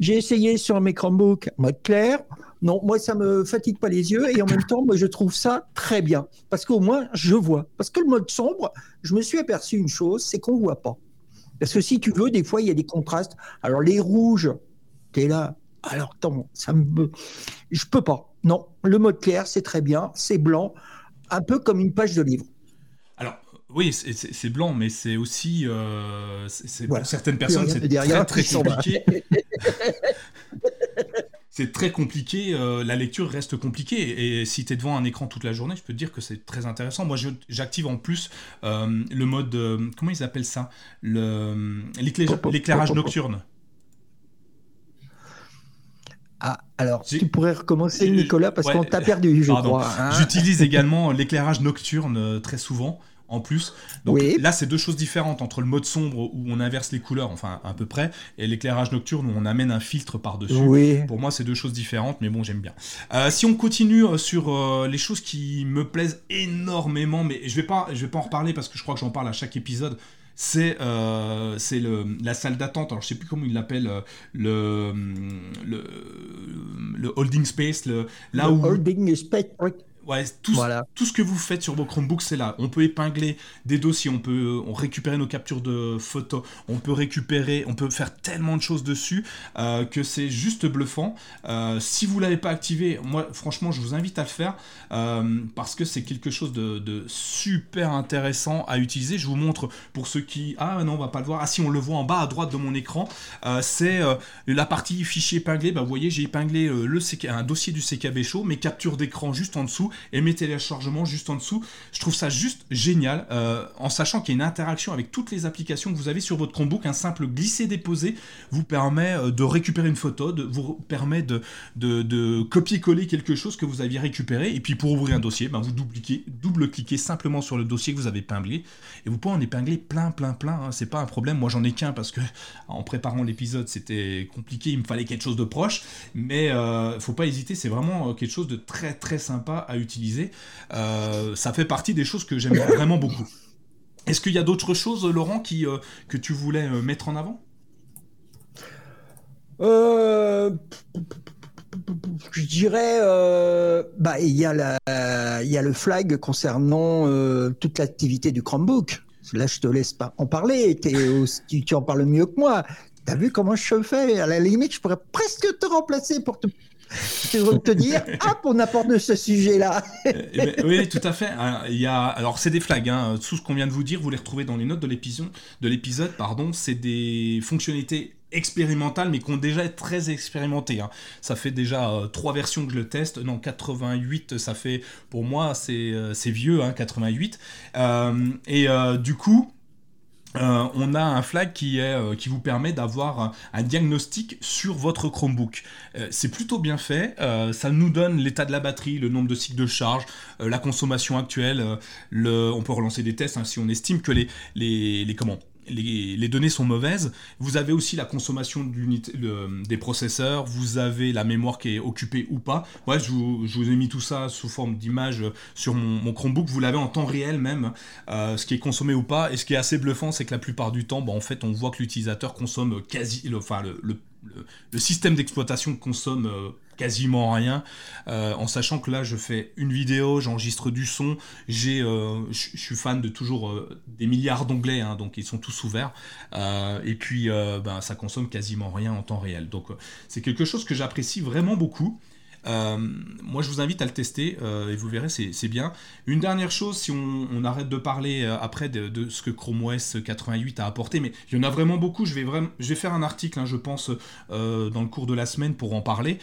J'ai essayé sur mes Chromebooks, mode clair. Non, moi, ça me fatigue pas les yeux et en même temps, moi, je trouve ça très bien parce qu'au moins, je vois. Parce que le mode sombre, je me suis aperçu une chose, c'est qu'on voit pas. Parce que si tu veux, des fois, il y a des contrastes. Alors, les rouges, tu es là. Alors, attends, ça me. Je peux pas. Non, le mode clair, c'est très bien. C'est blanc, un peu comme une page de livre. Alors, oui, c'est blanc, mais c'est aussi. Euh, pour certaines personnes, c'est très, très compliqué. [laughs] c'est très compliqué, euh, la lecture reste compliquée. Et si tu es devant un écran toute la journée, je peux te dire que c'est très intéressant. Moi, j'active en plus euh, le mode. Euh, comment ils appellent ça? L'éclairage nocturne. Ah, alors, tu pourrais recommencer, Nicolas, parce qu'on t'a perdu, je crois. Hein. J'utilise également l'éclairage nocturne très souvent en plus. Donc là, c'est deux choses différentes entre le mode sombre où on inverse les couleurs, enfin à peu près, et l'éclairage nocturne où on amène un filtre par-dessus. Pour moi, c'est deux choses différentes, mais bon, j'aime bien. Euh, si on continue euh, sur euh, les choses qui me plaisent énormément, mais je vais pas, je vais pas en reparler parce que je crois que j'en parle à chaque épisode. C'est la salle d'attente. Alors je sais plus comment il l'appelle le, le, le holding space, le là où holding space. Ouais, tout, tout, ce que vous faites sur vos Chromebooks, c'est là. On peut épingler des dossiers, on peut euh, on récupérer nos captures de photos, on peut récupérer, on peut faire tellement de choses dessus euh, que c'est juste bluffant. Euh, si vous l'avez pas activé, moi franchement, je vous invite à le faire parce que c'est quelque chose de, super intéressant à utiliser. Je vous montre pour ceux qui ah non on va pas le voir. Ah si on le voit en bas à droite de mon écran, c'est la partie fichier épinglé. Bah, vous voyez, j'ai épinglé le un dossier du CKB Show, mes captures d'écran juste en dessous et mes téléchargements juste en dessous. Je trouve ça juste génial, euh, en sachant qu'il y a une interaction avec toutes les applications que vous avez sur votre Chromebook. Un simple glisser-déposer vous permet euh, de récupérer une photo, de, vous permet de, copier-coller quelque chose que vous aviez récupéré. Et puis pour ouvrir un dossier, ben vous double-cliquez simplement sur le dossier que vous avez épinglé. Et vous pouvez en épingler plein, plein, plein. Hein. C'est pas un problème. Moi j'en ai qu'un parce que en préparant l'épisode c'était compliqué. Il me fallait quelque chose de proche. Mais euh, faut pas hésiter, c'est vraiment quelque chose de très, très sympa à utiliser. Euh, ça fait partie des choses que j'aime vraiment beaucoup. Est-ce qu'il y a d'autres choses, Laurent, qui, euh, que tu voulais euh, mettre en avant? Je dirais, bah, il y, a il y a le flag concernant toute l'activité du Chromebook. Là, je te laisse pas en parler. tu, tu en parles mieux que moi. T'as vu comment je fais? À la limite, je pourrais presque te remplacer pour te [laughs] je veux te dire, hop, on apporte ce sujet-là. [laughs] Eh ben, oui, tout à fait. Hein, il y a, alors, c'est des flags. Hein. Tout ce qu'on vient de vous dire, vous les retrouvez dans les notes de l'épisode. De pardon. C'est des fonctionnalités expérimentales, mais qui ont déjà été très expérimentées. Hein. Ça fait déjà euh, trois versions que je le teste. Non, 88, ça fait, pour moi, c'est euh, vieux, 88. Euh, et du coup, euh, on a un flag qui, est, euh, qui vous permet d'avoir un, diagnostic sur votre Chromebook. Euh, c'est plutôt bien fait, ça nous donne l'état de la batterie, le nombre de cycles de charge, la consommation actuelle, le, on peut relancer des tests hein, si on estime que les, les, les, comment, les, données sont mauvaises. Vous avez aussi la consommation des processeurs, vous avez la mémoire qui est occupée ou pas. Ouais, je vous, ai mis tout ça sous forme d'image sur mon, Chromebook. Vous l'avez en temps réel même, euh, ce qui est consommé ou pas. Et ce qui est assez bluffant, c'est que la plupart du temps, bah, en fait, on voit que l'utilisateur consomme quasi, enfin, le le, système d'exploitation consomme euh, quasiment rien, euh, en sachant que là je fais une vidéo, j'enregistre du son, j'ai, euh, je suis fan de toujours des milliards d'onglets, hein, donc ils sont tous ouverts, et puis ben, ça consomme quasiment rien en temps réel. Donc c'est quelque chose que j'apprécie vraiment beaucoup. Euh, moi, je vous invite à le tester euh, et vous verrez, c'est bien. Une dernière chose, si on, arrête de parler euh, après de, ce que Chrome OS 88 a apporté, mais il y en a vraiment beaucoup. Je vais, vraiment, je vais faire un article, hein, je pense, dans le cours de la semaine pour en parler.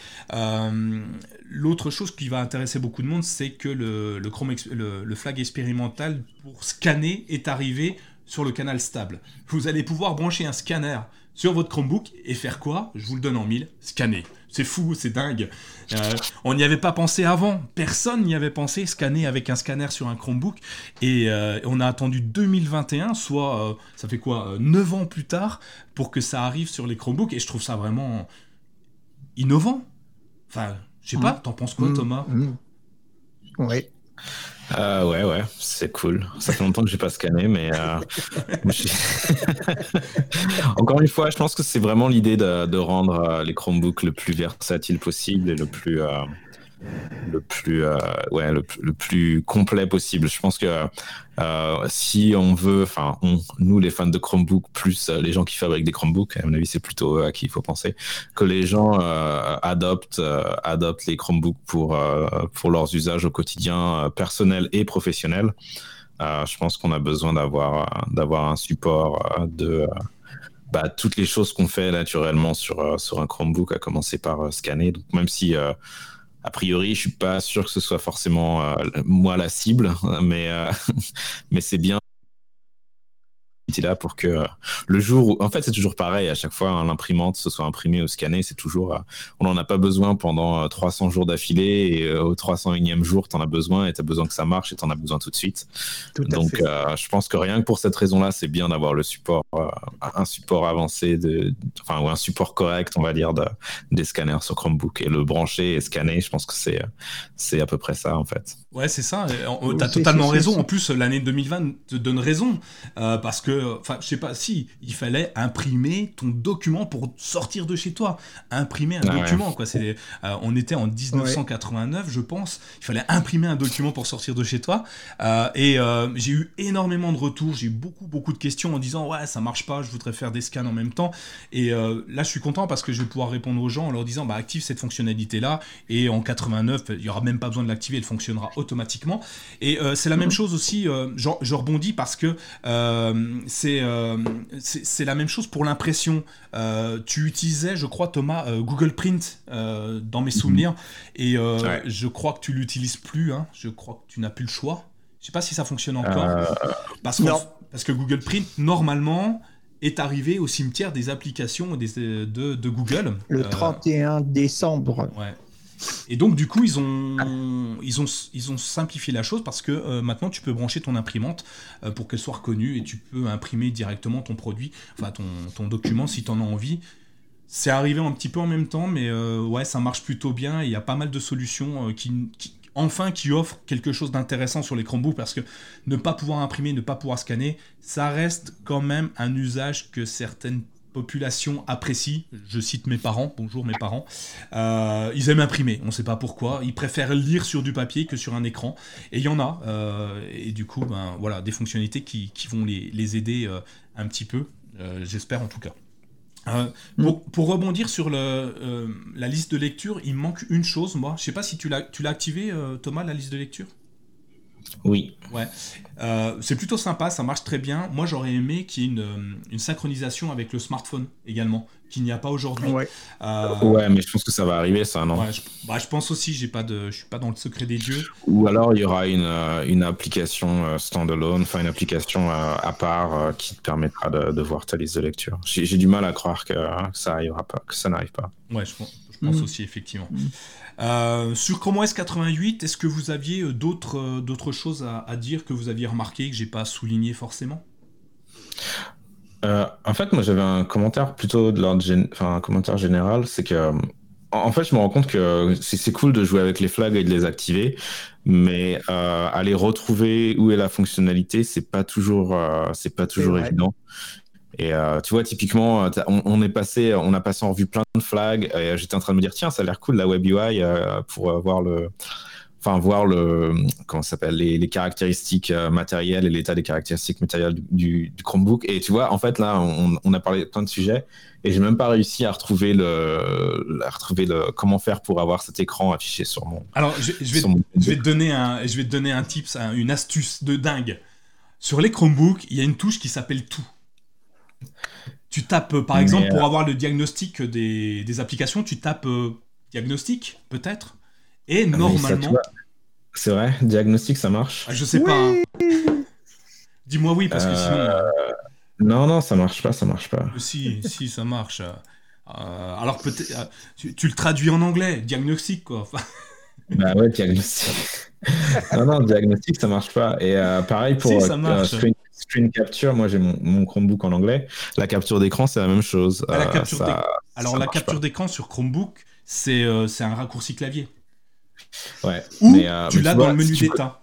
L'autre chose qui va intéresser beaucoup de monde, c'est que le, Chrome, le flag expérimental pour scanner est arrivé sur le canal stable. Vous allez pouvoir brancher un scanner sur votre Chromebook et faire quoi? Je vous le donne en mille, scanner. C'est fou, c'est dingue. Euh, on n'y avait pas pensé avant. Personne n'y avait pensé, scanner avec un scanner sur un Chromebook. Et euh, on a attendu 2021, soit, euh, ça fait quoi, 9 ans plus tard, pour que ça arrive sur les Chromebooks. Et je trouve ça vraiment innovant. Enfin, je sais pas, t'en penses quoi, mmh. Thomas? Mmh. Oui. Euh, ouais, ouais, c'est cool. Ça fait longtemps que j'ai pas scanné, mais euh, [laughs] [laughs] encore une fois, je pense que c'est vraiment l'idée de, de, rendre euh, les Chromebooks le plus versatile possible et le plus euh, le plus euh, ouais le, plus complet possible. Je pense que euh, si on veut, enfin nous les fans de Chromebook plus euh, les gens qui fabriquent des Chromebooks, à mon avis c'est plutôt à qui il faut penser, que les gens adoptent adoptent les Chromebooks pour pour leurs usages au quotidien personnel et professionnel. je pense qu'on a besoin d'avoir d'avoir un support de bah, toutes les choses qu'on fait naturellement sur, sur un Chromebook, à commencer par scanner. Donc, même si a priori, je suis pas sûr que ce soit forcément euh, moi la cible, mais, euh, [laughs] mais c'est bien là pour que euh, le jour où, en fait, c'est toujours pareil à chaque fois, hein, l'imprimante, ce soit imprimé ou scanné, c'est toujours, on n'en a pas besoin pendant 300 jours d'affilée et au 301e jour, tu en as besoin et tu as besoin que ça marche et tu en as besoin tout de suite. Donc, je pense que rien que pour cette raison-là, c'est bien d'avoir le support, un support avancé, de, enfin, ou un support correct, on va dire, de, des scanners sur Chromebook et le brancher et scanner, je pense que c'est, c'est à peu près ça, en fait. Ouais, c'est ça. Tu as totalement raison. En plus, l'année 2020 te donne raison. Euh, parce que, enfin, je sais pas, si, il fallait imprimer ton document pour sortir de chez toi. Imprimer un document, quoi. C'est, euh, on était en 1989, je pense. Il fallait imprimer un document pour sortir de chez toi. Euh, et j'ai eu énormément de retours. J'ai eu beaucoup, beaucoup de questions en disant, ouais, ça marche pas, je voudrais faire des scans en même temps. Et là, je suis content parce que je vais pouvoir répondre aux gens en leur disant, bah, active cette fonctionnalité-là. Et en 89, il y aura même pas besoin de l'activer, elle fonctionnera automatiquement. Et euh, c'est la même mhm. chose aussi, euh, je, rebondis parce que euh, c'est c'est la même chose pour l'impression. tu utilisais, je crois, Thomas, Google Print dans mes mhm. souvenirs, et je crois que tu l'utilises plus. Hein. je crois que tu n'as plus le choix. Je sais pas si ça fonctionne encore. Parce, parce que Google Print, normalement, est arrivé au cimetière des applications des, de, de, Google. Le 31 décembre. Ouais. Et donc, du coup, ils ont, ils ont, ils ont simplifié la chose parce que euh, maintenant, tu peux brancher ton imprimante euh, pour qu'elle soit reconnue et tu peux imprimer directement ton produit, enfin ton, ton document si tu en as envie. C'est arrivé un petit peu en même temps, mais euh, ouais, ça marche plutôt bien. Il y a pas mal de solutions qui, enfin, qui offrent quelque chose d'intéressant sur les Chromebooks parce que ne pas pouvoir imprimer, ne pas pouvoir scanner, ça reste quand même un usage que certaines population apprécie, je cite mes parents, bonjour mes parents, euh, ils aiment imprimer, on ne sait pas pourquoi, ils préfèrent lire sur du papier que sur un écran, et il y en a, euh, et du coup, ben, voilà, des fonctionnalités qui, vont les, aider euh, un petit peu, j'espère en tout cas. Pour, rebondir sur la liste de lecture, il manque une chose, moi, je sais pas si tu l'as activé, Thomas, la liste de lecture? Oui. Ouais. Euh, c'est plutôt sympa, ça marche très bien. Moi, j'aurais aimé qu'il y ait une, euh, une, synchronisation avec le smartphone également, qu'il n'y a pas aujourd'hui. Ouais. Euh, ouais. mais je pense que ça va arriver, ça, non? Ouais, je, bah, je, pense aussi, j'ai pas de, je suis pas dans le secret des dieux. Ou alors, il y aura une, une application standalone, enfin une application à part qui te permettra de, de, voir ta liste de lecture. J'ai du mal à croire que, ça arrivera pas, que ça n'arrive pas. Ouais, je pense, je pense mm. aussi, effectivement. Mm. Euh, sur Chrome OS 88, est-ce que vous aviez euh, d'autres, euh, d'autres choses à, dire que vous aviez remarqué que j'ai pas souligné forcément? En fait, moi j'avais un commentaire plutôt de l'ordre, enfin un commentaire général, c'est que en fait, je me rends compte que c'est cool de jouer avec les flags et de les activer, mais euh, aller retrouver où est la fonctionnalité, c'est pas toujours, euh, c'est pas toujours évident. Et euh, tu vois, typiquement, on, est passé, on a passé en revue plein de flags. Et j'étais en train de me dire, tiens, ça a l'air cool la web UI pour voir le, enfin voir le comment s'appelle les, caractéristiques matérielles et l'état des caractéristiques matérielles du, Chromebook. Et tu vois, en fait, là, on, on a parlé de plein de sujets et j'ai même pas réussi à retrouver le, à retrouver le, comment faire pour avoir cet écran affiché sur mon. Alors, je, vais, je vais, te donner un, je vais te donner un tips, une astuce de dingue. Sur les Chromebooks, il y a une touche qui s'appelle tout. Tu tapes, par exemple, pour euh, avoir le diagnostic des, des applications, tu tapes euh, diagnostic, peut-être, et ah, normalement. C'est vrai, diagnostic, ça marche. Ah, je sais pas. Hein. Dis-moi oui, parce que sinon. Euh, non, non, ça marche pas, ça marche pas. Si, si, ça marche. Euh, alors peut-être, euh, tu, le traduis en anglais, diagnostic quoi. [laughs] bah ouais, diagnostic. non, non, diagnostic, ça marche pas. Et euh, pareil pour screen, capture, moi j'ai mon, Chromebook en anglais. La capture d'écran, c'est la même chose. Ah, alors la capture d'écran sur Chromebook, c'est un raccourci clavier. Ouais. Ou tu l'as dans le menu d'état.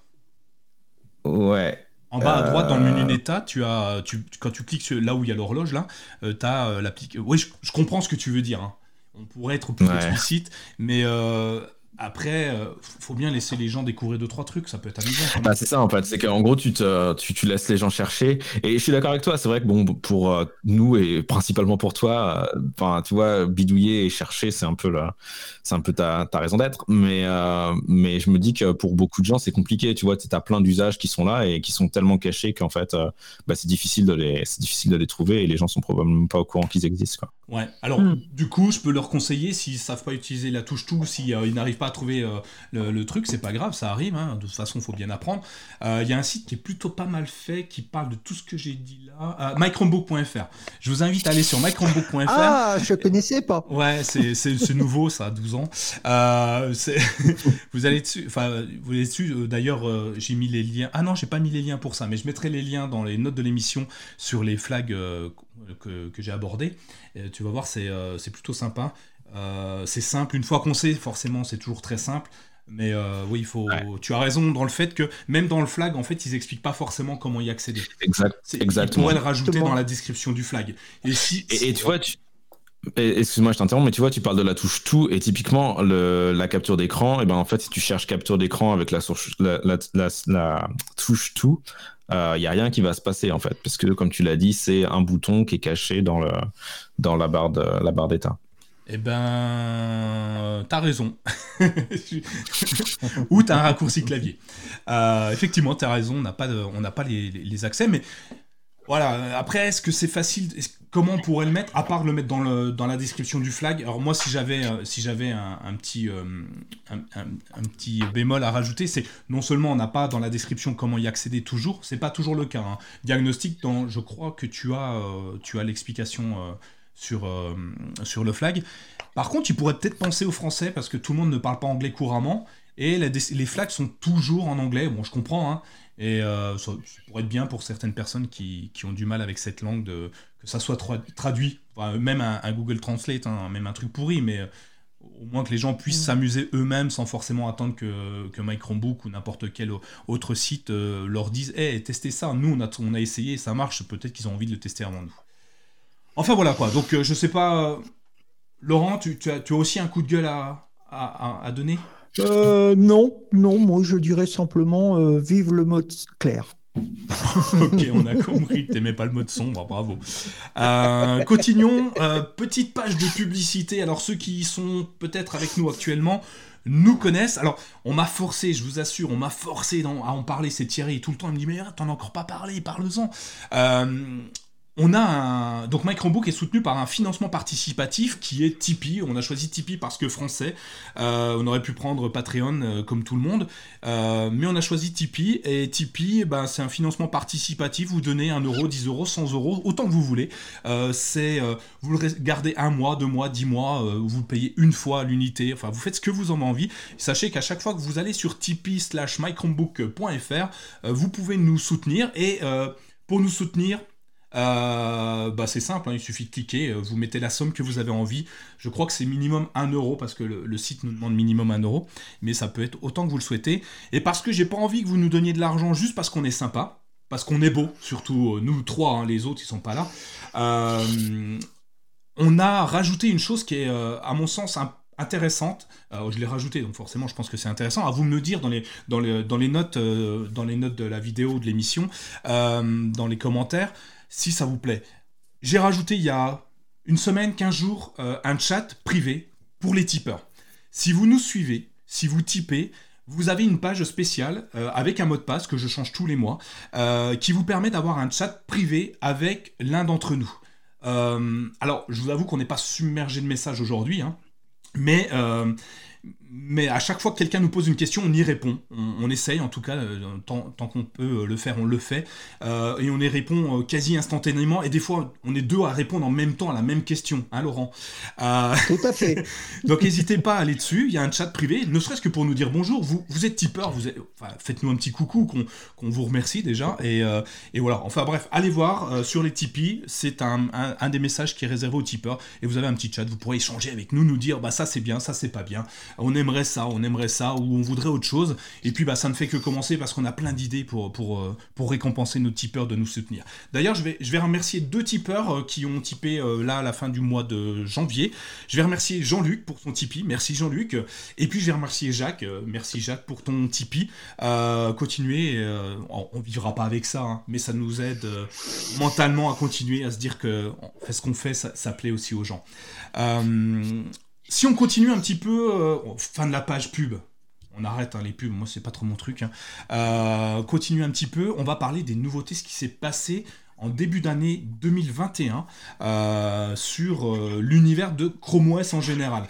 Ouais. En bas à droite, dans le menu Neta, tu as, tu, quand tu cliques là où il y a l'horloge, là, euh, tu as euh, l'application. Oui, je, comprends ce que tu veux dire. Hein. On pourrait être plus explicite, mais euh, après, il faut bien laisser les gens découvrir deux trois trucs, ça peut être amusant. Bah, c'est ça en fait, c'est qu'en gros tu, te, tu, tu, laisses les gens chercher. Et je suis d'accord avec toi, c'est vrai que bon pour nous et principalement pour toi, enfin tu vois bidouiller et chercher, c'est un peu là c'est un peu ta, ta raison d'être. Mais, euh, mais je me dis que pour beaucoup de gens, c'est compliqué. Tu vois, tu as plein d'usages qui sont là et qui sont tellement cachés qu'en fait, euh, bah, c'est difficile, de les, difficile de les trouver et les gens sont probablement pas au courant qu'ils existent. Quoi. Ouais, alors hmm. du coup, je peux leur conseiller s'ils savent pas utiliser la touche tout, s'ils euh, n'arrivent pas à trouver le, truc, c'est pas grave, ça arrive. Hein. De toute façon, il faut bien apprendre. Il y a un site qui est plutôt pas mal fait qui parle de tout ce que j'ai dit là. mychromebook.fr. Je vous invite à aller sur mychromebook.fr. Ah, je connaissais pas. Ouais, c'est nouveau, ça, 12 ans. Euh, [laughs] vous allez dessus, enfin, vous allez dessus. Euh, d'ailleurs, euh, j'ai mis les liens. Ah non, j'ai pas mis les liens pour ça, mais je mettrai les liens dans les notes de l'émission sur les flags que, j'ai abordés. tu vas voir, c'est plutôt sympa. C'est simple. Une fois qu'on sait, forcément, c'est toujours très simple. Mais oui, il faut. Tu as raison dans le fait que même dans le flag, en fait, ils expliquent pas forcément comment y accéder. Exact. Exactement. Ils pourraient le rajouter dans la description du flag. Et si. et tu vois, tu, Excuse-moi, je t'interromps, mais tu vois, tu parles de la touche tout, et typiquement, la capture d'écran, et ben en fait, si tu cherches capture d'écran avec la, la, touche tout, il euh, n'y a rien qui va se passer en fait, parce que comme tu l'as dit, c'est un bouton qui est caché dans, le, dans la barre la barre d'état. Eh ben, t'as raison. [laughs] Ou t'as un raccourci clavier. Euh, effectivement, t'as raison, on n'a pas, on pas les, accès, mais voilà. Après, est-ce que c'est facile comment on pourrait le mettre à part le mettre dans, la description du flag? Alors moi si j'avais euh, euh, un, petit bémol à rajouter c'est non seulement on n'a pas dans la description comment y accéder toujours c'est pas toujours le cas hein. diagnostic je crois que euh, tu as l'explication sur sur le flag par contre il pourrait peut-être penser au français parce que tout le monde ne parle pas anglais couramment et les flags sont toujours en anglais bon je comprends hein, et ça, pourrait être bien pour certaines personnes qui, qui, ont du mal avec cette langue de, que ça soit traduit, même un, Google Translate, hein, même un truc pourri, mais euh, au moins que les gens puissent mm. s'amuser eux-mêmes sans forcément attendre que, que My Chromebook ou n'importe quel autre site euh, leur dise Hé, testez ça, nous on a, on a essayé, ça marche, peut-être qu'ils ont envie de le tester avant nous. Enfin voilà quoi, donc euh, je sais pas. Laurent, tu, tu, as, tu, as, aussi un coup de gueule à, à, à donner? Non, non, moi je dirais simplement vive le mode clair. [laughs] ok, on a compris que t'aimais pas le mode sombre, bravo. Euh, continuons, euh, petite page de publicité. Alors ceux qui sont peut-être avec nous actuellement nous connaissent. Alors on m'a forcé, je vous assure, on m'a forcé à en parler. C'est Thierry tout le temps il me dit mais ah, t'en as encore pas parlé, parle-en. Euh, on a un... Donc Microbook est soutenu par un financement participatif qui est Tipeee. On a choisi Tipeee parce que français. Euh, on aurait pu prendre Patreon euh, comme tout le monde. Euh, mais on a choisi Tipeee. Et Tipeee, ben, c'est un financement participatif. Vous donnez 1 euro, 10 euros, 100 euros, autant que vous voulez. c'est, vous le gardez un mois, deux mois, dix mois. vous le payez une fois l'unité. Enfin, vous faites ce que vous en avez envie. Sachez qu'à chaque fois que vous allez sur Tipeee slash mychromebook.fr, vous pouvez nous soutenir. Et pour nous soutenir, bah c'est simple, hein, il suffit de cliquer, vous mettez la somme que vous avez envie. Je crois que c'est minimum 1 euro parce que le, site nous demande minimum 1 euro, mais ça peut être autant que vous le souhaitez. Et parce que j'ai pas envie que vous nous donniez de l'argent juste parce qu'on est sympa, parce qu'on est beau, surtout nous trois, hein, les autres ils sont pas là. on a rajouté une chose qui est, à mon sens, intéressante. Euh, je l'ai rajouté, donc forcément, je pense que c'est intéressant. À vous me le dire dans les, dans les, dans les notes, euh, dans les notes de la vidéo, de l'émission, euh, dans les commentaires, si ça vous plaît. J'ai rajouté il y a une semaine, 15 jours, un chat privé pour les tipeurs. Si vous nous suivez, si vous typez, vous avez une page spéciale avec un mot de passe que je change tous les mois, qui vous permet d'avoir un chat privé avec l'un d'entre nous. alors, je vous avoue qu'on n'est pas submergé de messages aujourd'hui. Hein. Mais euh, mais à chaque fois que quelqu'un nous pose une question, on y répond. On, essaye, en tout cas, euh, tant, qu'on peut euh, le faire, on le fait. Euh, et on y répond quasi instantanément. Et des fois, on est deux à répondre en même temps à la même question, hein, Laurent Tout à fait. [laughs] Donc, n'hésitez pas à aller dessus. Il y a un chat privé, ne serait-ce que pour nous dire bonjour. Vous, vous êtes tipeur, vous faites-nous un petit coucou, qu'on vous remercie déjà. Et, et, voilà. Enfin, bref, allez voir sur les Tipeee. C'est un, un, des messages qui est réservé aux tipeurs. Et vous avez un petit chat. Vous pourrez échanger avec nous, nous dire bah, ça c'est bien, ça c'est pas bien on aimerait ça, on aimerait ça, ou on voudrait autre chose. Et puis bah, ça ne fait que commencer parce qu'on a plein d'idées pour, euh, récompenser nos tipeurs de nous soutenir. D'ailleurs, je vais, remercier deux tipeurs euh, qui ont tipé euh, là à la fin du mois de janvier. Je vais remercier Jean-Luc pour son Tipeee, merci Jean-Luc. Et puis je vais remercier Jacques, merci Jacques pour ton Tipeee. continuez, on, vivra pas avec ça, hein, mais ça nous aide mentalement à continuer, à se dire que ce qu'on fait, ça, ça, plaît aussi aux gens. Si on continue un petit peu, euh, fin de la page pub, on arrête hein, les pubs, moi c'est pas trop mon truc. Hein. Euh, continue un petit peu, on va parler des nouveautés, ce qui s'est passé en début d'année 2021 euh, sur l'univers de Chrome OS en général.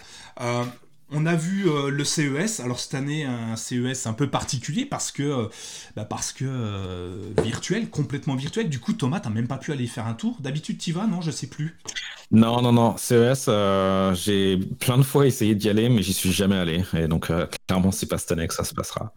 On a vu euh, le CES, alors cette année un CES un peu particulier parce que, euh, bah, parce que euh, virtuel, complètement virtuel. Du coup, Thomas, t'as même pas pu aller faire un tour. D'habitude, t'y vas, non? Je sais plus. Non, non, non. CES, j'ai plein de fois essayé d'y aller, mais j'y suis jamais allé. Et donc, clairement, c'est pas cette année que ça se passera.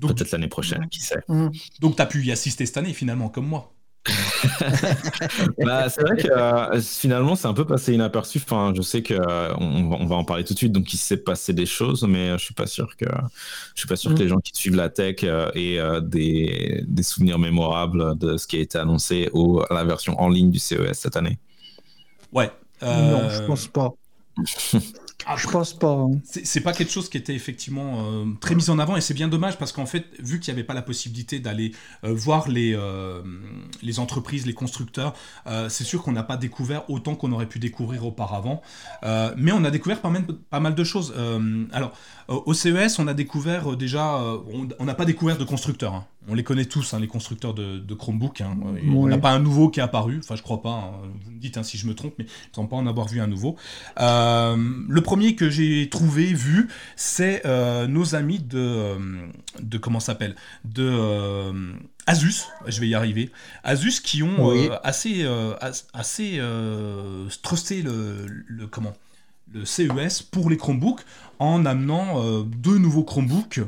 Peut-être l'année prochaine, qui sait. Mmh. Donc, t'as pu y assister cette année, finalement, comme moi. [laughs] bah, c'est vrai que euh, finalement, c'est un peu passé inaperçu. Enfin, je sais que euh, on, va en parler tout de suite, donc il s'est passé des choses, mais euh, je suis pas sûr que je suis pas sûr que mm. les gens qui suivent la tech aient des, des, souvenirs mémorables de ce qui a été annoncé ou la version en ligne du CES cette année. Ouais. Non, je pense pas. [laughs] Ah, je pense pas. Hein. C'est pas quelque chose qui était effectivement euh, très mis en avant et c'est bien dommage parce qu'en fait, vu qu'il n'y avait pas la possibilité d'aller euh, voir les, euh, les entreprises, les constructeurs, c'est sûr qu'on n'a pas découvert autant qu'on aurait pu découvrir auparavant. mais on a découvert pas mal, pas mal de choses. alors, au CES, on a découvert déjà, on n'a pas découvert de constructeurs. Hein on les connaît tous, hein, les constructeurs de, Chromebook. Hein. On n'a pas un nouveau qui est apparu. Enfin, je crois pas. Vous me dites si je me trompe, mais il ne semble pas en avoir vu un nouveau. Euh, le premier que j'ai trouvé, vu, c'est euh, nos amis de, euh, de comment s'appelle, de Asus. Je vais y arriver. Asus qui ont assez, assez trusté le, le, comment, le CES pour les Chromebooks en amenant deux nouveaux Chromebooks.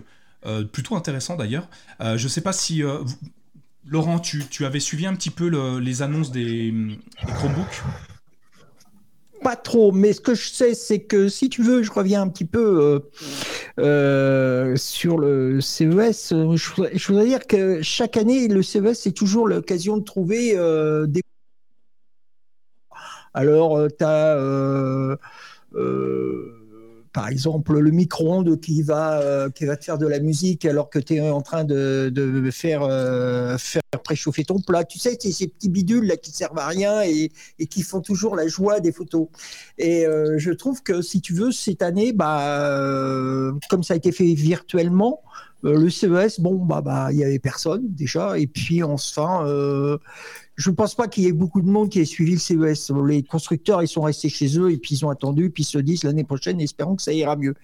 Euh, plutôt intéressant d'ailleurs. Euh, je ne sais pas si euh, Laurent, tu, avais suivi un petit peu les annonces des, Chromebooks? Pas trop, mais ce que je sais, c'est que si tu veux, je reviens un petit peu sur le CES. Je, voudrais dire que chaque année, le CES, c'est toujours l'occasion de trouver des. Alors, tu as par exemple, le micro-ondes qui va, euh, qui va te faire de la musique alors que tu es en train de, de faire, euh, faire préchauffer ton plat. Tu sais, c'est ces petits bidules là qui servent à rien et, et qui font toujours la joie des photos. Et euh, je trouve que si tu veux, cette année, bah, comme ça a été fait virtuellement, le CES, bon, bah, bah, il y avait personne déjà. Et puis, enfin, je ne pense pas qu'il y ait beaucoup de monde qui ait suivi le CES. Les constructeurs, ils sont restés chez eux et puis ils ont attendu, puis ils se disent l'année prochaine, espérons que ça ira mieux.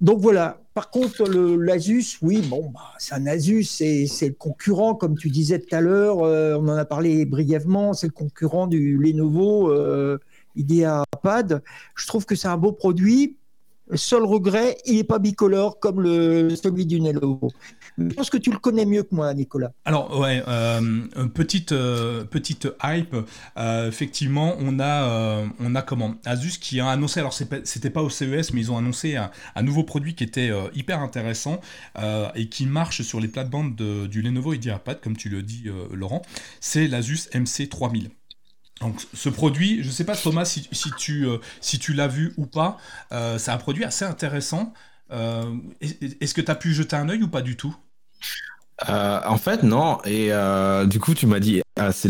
Donc voilà. Par contre, l'Asus, oui, bon, bah, c'est un Asus, c'est le concurrent, comme tu disais tout à l'heure, euh, on en a parlé brièvement, c'est le concurrent du Lenovo euh, IdeaPad. Je trouve que c'est un beau produit. Seul regret, il n'est pas bicolore comme le, celui du Lenovo. Je pense que tu le connais mieux que moi, Nicolas. Alors, ouais, euh, petite, euh, petite hype. Euh, effectivement, on a, comment? Asus qui a annoncé, alors c'était pas au CES, mais ils ont annoncé un, nouveau produit qui était hyper intéressant et qui marche sur les plates-bandes du Lenovo IdeaPad, comme tu le dis, Laurent. C'est l'Asus MC3000. Donc, ce produit, je ne sais pas Thomas si, si tu, l'as vu ou pas, c'est un produit assez intéressant. Euh, est-ce que tu as pu jeter un œil ou pas du tout? Euh, en fait, non. Et euh, du coup, tu m'as dit, ah, c'est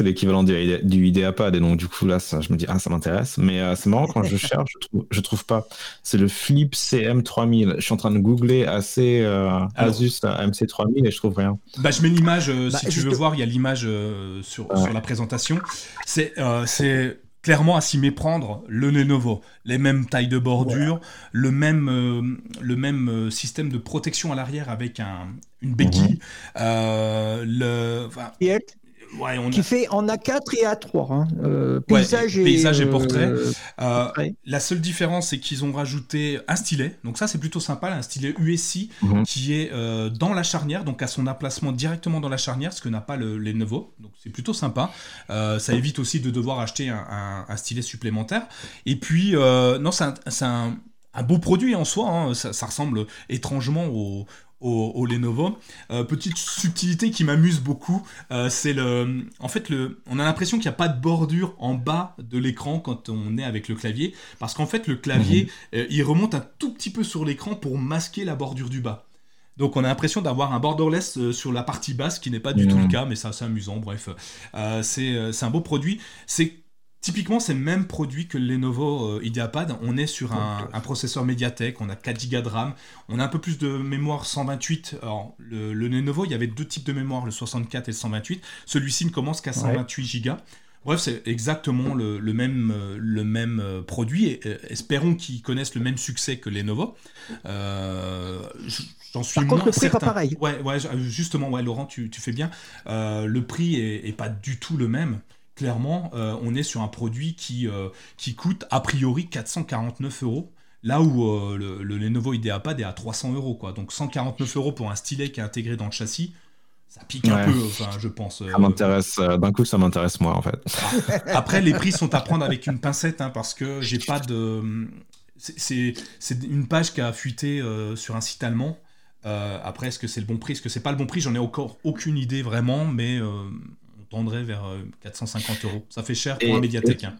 l'équivalent du, du IdeaPad. Et donc, du coup, là, ça, je me dis, ah, ça m'intéresse. Mais c'est marrant, quand je [laughs] cherche, je trouve, trouve pas. C'est le Flip CM3000. Je suis en train de googler assez Asus MC3000 et je trouve rien. Bah, je mets l'image, bah, si tu veux voir, il y a l'image sur, sur, la présentation. C'est clairement à s'y méprendre le Lenovo. Les mêmes tailles de bordure, le même, euh, le même euh, système de protection à l'arrière avec un, une béquille. Mhm. Euh, le, qui fait en A4 et A3. Hein. Euh, paysage, et, paysage, et, portrait. Euh, la seule différence, c'est qu'ils ont rajouté un stylet. Donc ça, c'est plutôt sympa, un stylet USI mhm. qui est euh, dans la charnière, donc à son emplacement directement dans la charnière, ce que n'a pas le Lenovo. Donc c'est plutôt sympa. ça évite aussi de devoir acheter un, stylet supplémentaire. Et puis, non, c'est un, un, beau produit en soi. Hein. Ça, ça, ressemble étrangement au, au, Lenovo. Euh, petite subtilité qui m'amuse beaucoup, euh, c'est le, en fait le, on a l'impression qu'il n'y a pas de bordure en bas de l'écran quand on est avec le clavier, parce qu'en fait le clavier, mhm. euh, il remonte un tout petit peu sur l'écran pour masquer la bordure du bas. Donc on a l'impression d'avoir un borderless sur la partie basse, qui n'est pas du tout le mhm. cas, mais c'est assez amusant. Bref, c'est un beau produit. C'est Typiquement, c'est le même produit que le Lenovo euh, IdeaPad. On est sur un, processeur Mediatek, on a 4 Go de RAM, on a un peu plus de mémoire 128. Alors, le, Lenovo, il y avait deux types de mémoire, le 64 et le 128. Celui-ci ne commence qu'à 128 Go. Bref, c'est exactement le, même, le même euh, produit. Et, euh, espérons qu'ils connaissent le même succès que Lenovo. J'en suis Par contre, le prix n'est pas pareil. Ouais, ouais, justement, ouais, Laurent, tu, fais bien. le prix est, pas du tout le même clairement, euh, on est sur un produit qui, euh, qui coûte a priori 449 euros. Là où euh, le, Lenovo IdeaPad est à 300 euros. Quoi. Donc 149 euros pour un stylet qui est intégré dans le châssis, ça pique un peu, je pense. Ça m'intéresse, d'un coup, ça m'intéresse moi, en fait. [laughs] Après, les prix sont à prendre avec une pincette, hein, parce que j'ai pas de. C'est une page qui a fuité sur un site allemand. après, est-ce que c'est le bon prix? Est-ce que c'est pas le bon prix? J'en ai encore aucune idée vraiment, mais tendrait vers 450 euh, euros. Ça fait cher pour un médiathèque. Hein.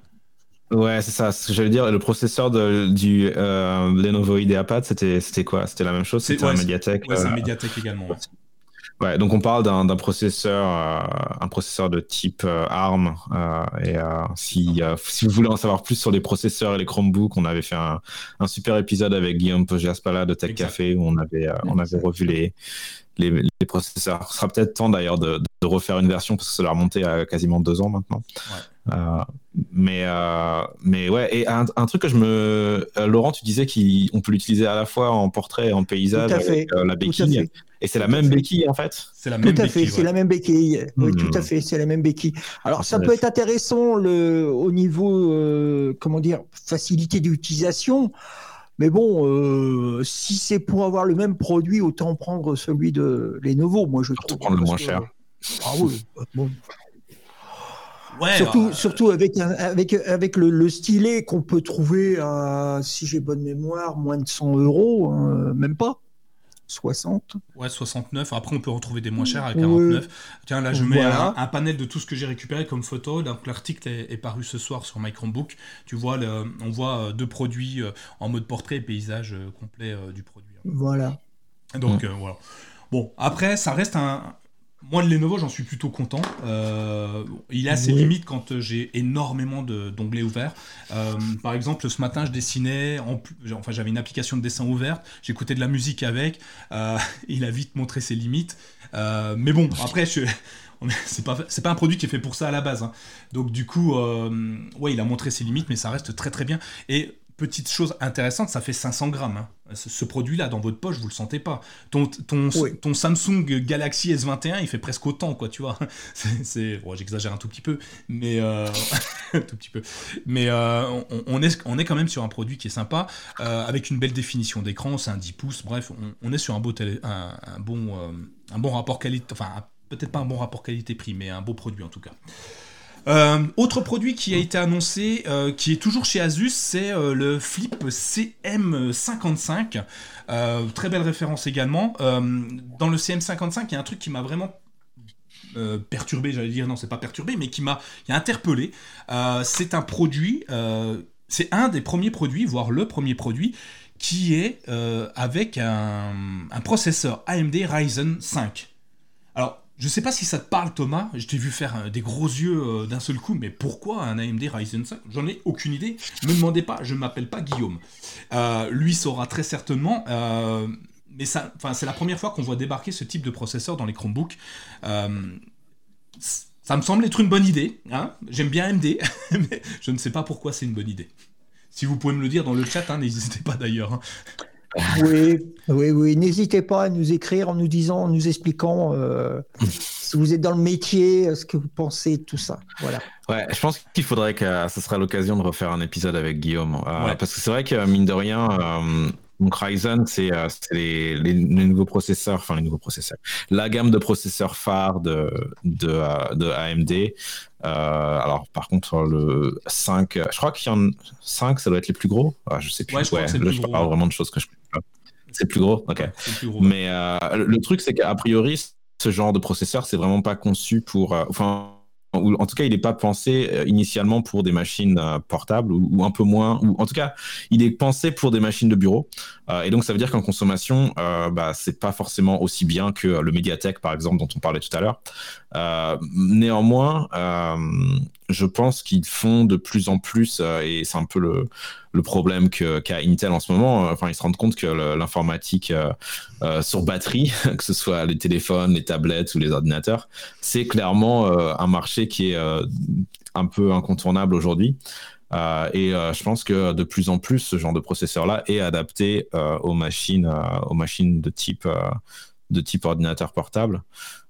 Ouais, c'est ça. Ce que j'allais dire, le processeur de, du euh, Lenovo IdeaPad, c'était quoi? C'était la même chose? C'était un médiathèque Ouais, c'est un euh, médiathèque également. Ouais. donc on parle d'un processeur, un processeur de type ARM. et si, si vous voulez en savoir plus sur les processeurs et les Chromebooks, on avait fait un, un super épisode avec Guillaume Pogiaspala de Tech Café où on avait, on avait revu les, les, processeurs. Ce sera peut-être temps d'ailleurs de, refaire une version parce que ça leur remonté à quasiment deux ans maintenant. Euh, mais, euh, mais ouais, et un, truc que je me. Euh, Laurent, tu disais qu'on peut l'utiliser à la fois en portrait et en paysage avec la béquille. Et c'est la même béquille en fait C'est la même Tout à fait, c'est la même béquille. Oui, tout à hmm. fait, c'est la même béquille. Alors ça peut être intéressant le, au niveau, comment dire, facilité d'utilisation. Mais bon, euh, si c'est pour avoir le même produit, autant prendre celui de Lenovo, moi je trouve. prendre le moins cher. Ah oui, bon. Ouais, surtout, bah, surtout avec, avec, avec le, stylet qu'on peut trouver à, si j'ai bonne mémoire, moins de 100 euros, hein, même pas. 60. Ouais, 69. Après, on peut retrouver des moins chers à 49. Tiens, là, je mets un, panel de tout ce que j'ai récupéré comme photo. Donc, l'article est, paru ce soir sur My Chromebook. Tu vois, on voit euh, deux produits euh, en mode portrait et paysage euh, complet du produit. Voilà. Donc, voilà. Bon, après, ça reste un, moi, le Lenovo, j'en suis plutôt content. Euh, il a ses limites quand euh, j'ai énormément d'onglets ouverts. Euh, par exemple, ce matin, je dessinais, en, enfin, j'avais une application de dessin ouverte, j'écoutais de la musique avec. [laughs] il a vite montré ses limites. mais bon, après, je, [laughs] c'est pas c'est pas un produit qui est fait pour ça à la base. Hein. Donc du coup, ouais, il a montré ses limites, mais ça reste très très bien. Et petite chose intéressante, ça fait 500 grammes. Hein. Ce, produit-là, dans votre poche, vous le sentez pas. Ton, ton, ton, Samsung Galaxy S21, il fait presque autant, quoi, tu vois. [laughs] C'est, j'exagère un tout petit peu, mais euh, [laughs] tout petit peu. Mais euh, on, est, on est quand même sur un produit qui est sympa, euh, avec une belle définition d'écran. C'est un 10 pouces. Bref, on, est sur un beau, un, bon, un bon rapport qualité, enfin peut-être pas un bon rapport qualité-prix, mais un beau produit en tout cas. Euh, autre produit qui a été annoncé, euh, qui est toujours chez Asus, c'est euh, le Flip CM55. très belle référence également. dans le CM55, il y a un truc qui m'a vraiment perturbé, j'allais dire, non, c'est pas perturbé, mais qui m'a interpellé. c'est un produit, c'est un des premiers produits, voire le premier produit, qui est avec un, un processeur AMD Ryzen 5. Alors, je sais pas si ça te parle Thomas, je t'ai vu faire euh, des gros yeux euh, d'un seul coup, mais pourquoi un AMD Ryzen 5 J'en ai aucune idée. Ne me demandez pas, je ne m'appelle pas Guillaume. Euh, lui saura très certainement, mais c'est la première fois qu'on voit débarquer ce type de processeur dans les Chromebooks. ça me semble être une bonne idée. Hein. J'aime bien AMD, [laughs] mais je ne sais pas pourquoi c'est une bonne idée. Si vous pouvez me le dire dans le chat, hein, n'hésitez pas d'ailleurs. Hein. Oui, oui, oui. N'hésitez pas à nous écrire en nous disant, en nous expliquant euh, [laughs] si vous êtes dans le métier, ce que vous pensez de tout ça. Voilà. Ouais, je pense qu'il faudrait que ce sera l'occasion de refaire un épisode avec Guillaume. Euh, parce que c'est vrai que, mine de rien, euh, donc Ryzen, c'est les, les, nouveaux processeurs, enfin les nouveaux processeurs, la gamme de processeurs phares de, de, de AMD. Euh, alors, par contre, le 5, je crois qu'il y en a 5, ça doit être les plus gros. Ah, je sais plus. Ouais, je, crois que là, je parle vraiment de choses que je. C'est plus gros, ok. Mais euh, le truc, c'est qu'à priori, ce genre de processeur, c'est vraiment pas conçu pour. Euh, enfin, ou en tout cas, il n'est pas pensé euh, initialement pour des machines portables ou, un peu moins, ou en tout cas, il est pensé pour des machines de bureau. Et donc, ça veut dire qu'en consommation, bah, c'est pas forcément aussi bien que le Mediatek, par exemple, dont on parlait tout à l'heure. néanmoins, je pense qu'ils font de plus en plus, et c'est un peu le, problème qu'a Intel en ce moment. Enfin, ils se rendent compte que l'informatique euh, sur batterie, [laughs] que ce soit les téléphones, les tablettes ou les ordinateurs, c'est clairement euh, un marché qui est euh, un peu incontournable aujourd'hui. et je pense que de plus en plus, ce genre de processeur-là est adapté aux machines, aux machines de type, de type ordinateur portable.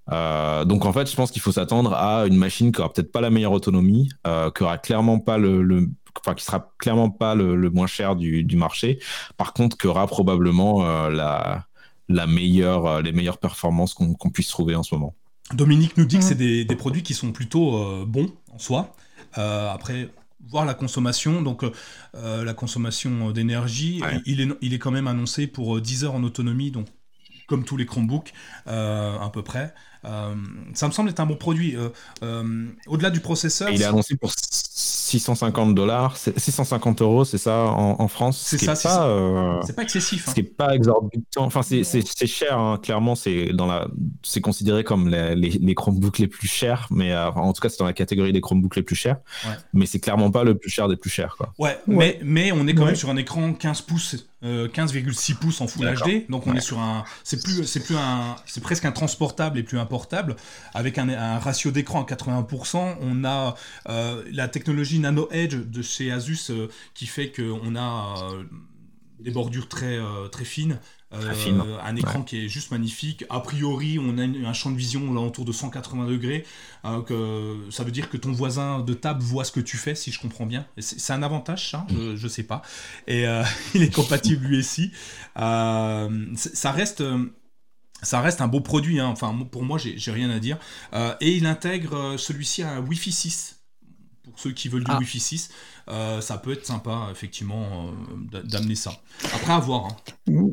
donc en fait, je pense qu'il faut s'attendre à une machine qui aura peut-être pas la meilleure autonomie, qui aura clairement pas le, enfin qui sera clairement pas le, moins cher du, du, marché. Par contre, qui aura probablement la la meilleure, euh, les meilleures performances qu'on puisse trouver en ce moment. Dominique nous dit que c'est des, produits qui sont plutôt euh, bons en soi. Euh, après, voir la consommation, donc la consommation d'énergie, il, est, il est quand même annoncé pour 10 heures en autonomie, donc comme tous les Chromebooks, à peu près. Ça me semble être un bon produit. Au-delà du processeur. il est annoncé pour 650 dollars, 650 euros, c'est ça en, France? C'est ça, c'est euh, pas excessif. Ce qui n'est pas exorbitant. Enfin, c'est cher, hein. clairement, c'est dans la, c'est considéré comme les, les, Chromebooks les plus chers, mais euh, en tout cas, c'est dans la catégorie des Chromebooks les plus chers. Mais c'est clairement pas le plus cher des plus chers, quoi. Ouais, Mais, mais on est quand même sur un écran 15 pouces 15,6 euh, pouces en Full HD, donc on est sur un, c'est plus, c'est plus un, c'est presque un transportable et plus un portable, avec un, ratio d'écran à 80%. On a euh, la technologie Nano Edge de chez Asus euh, qui fait qu'on a des bordures très, très fines, euh, un écran qui est juste magnifique. A priori, on a un champ de vision autour de 180 degrés. Euh, que, ça veut dire que ton voisin de table voit ce que tu fais, si je comprends bien. C'est un avantage, ça je, je, sais pas. Et euh, [laughs] il est compatible lui aussi. ça reste ça reste un beau produit, hein. enfin pour moi j'ai rien à dire. et il intègre celui-ci à un Wi-Fi 6. Pour ceux qui veulent du ah. Wi-Fi 6, ça peut être sympa effectivement d'amener ça. Après à voir. Hein.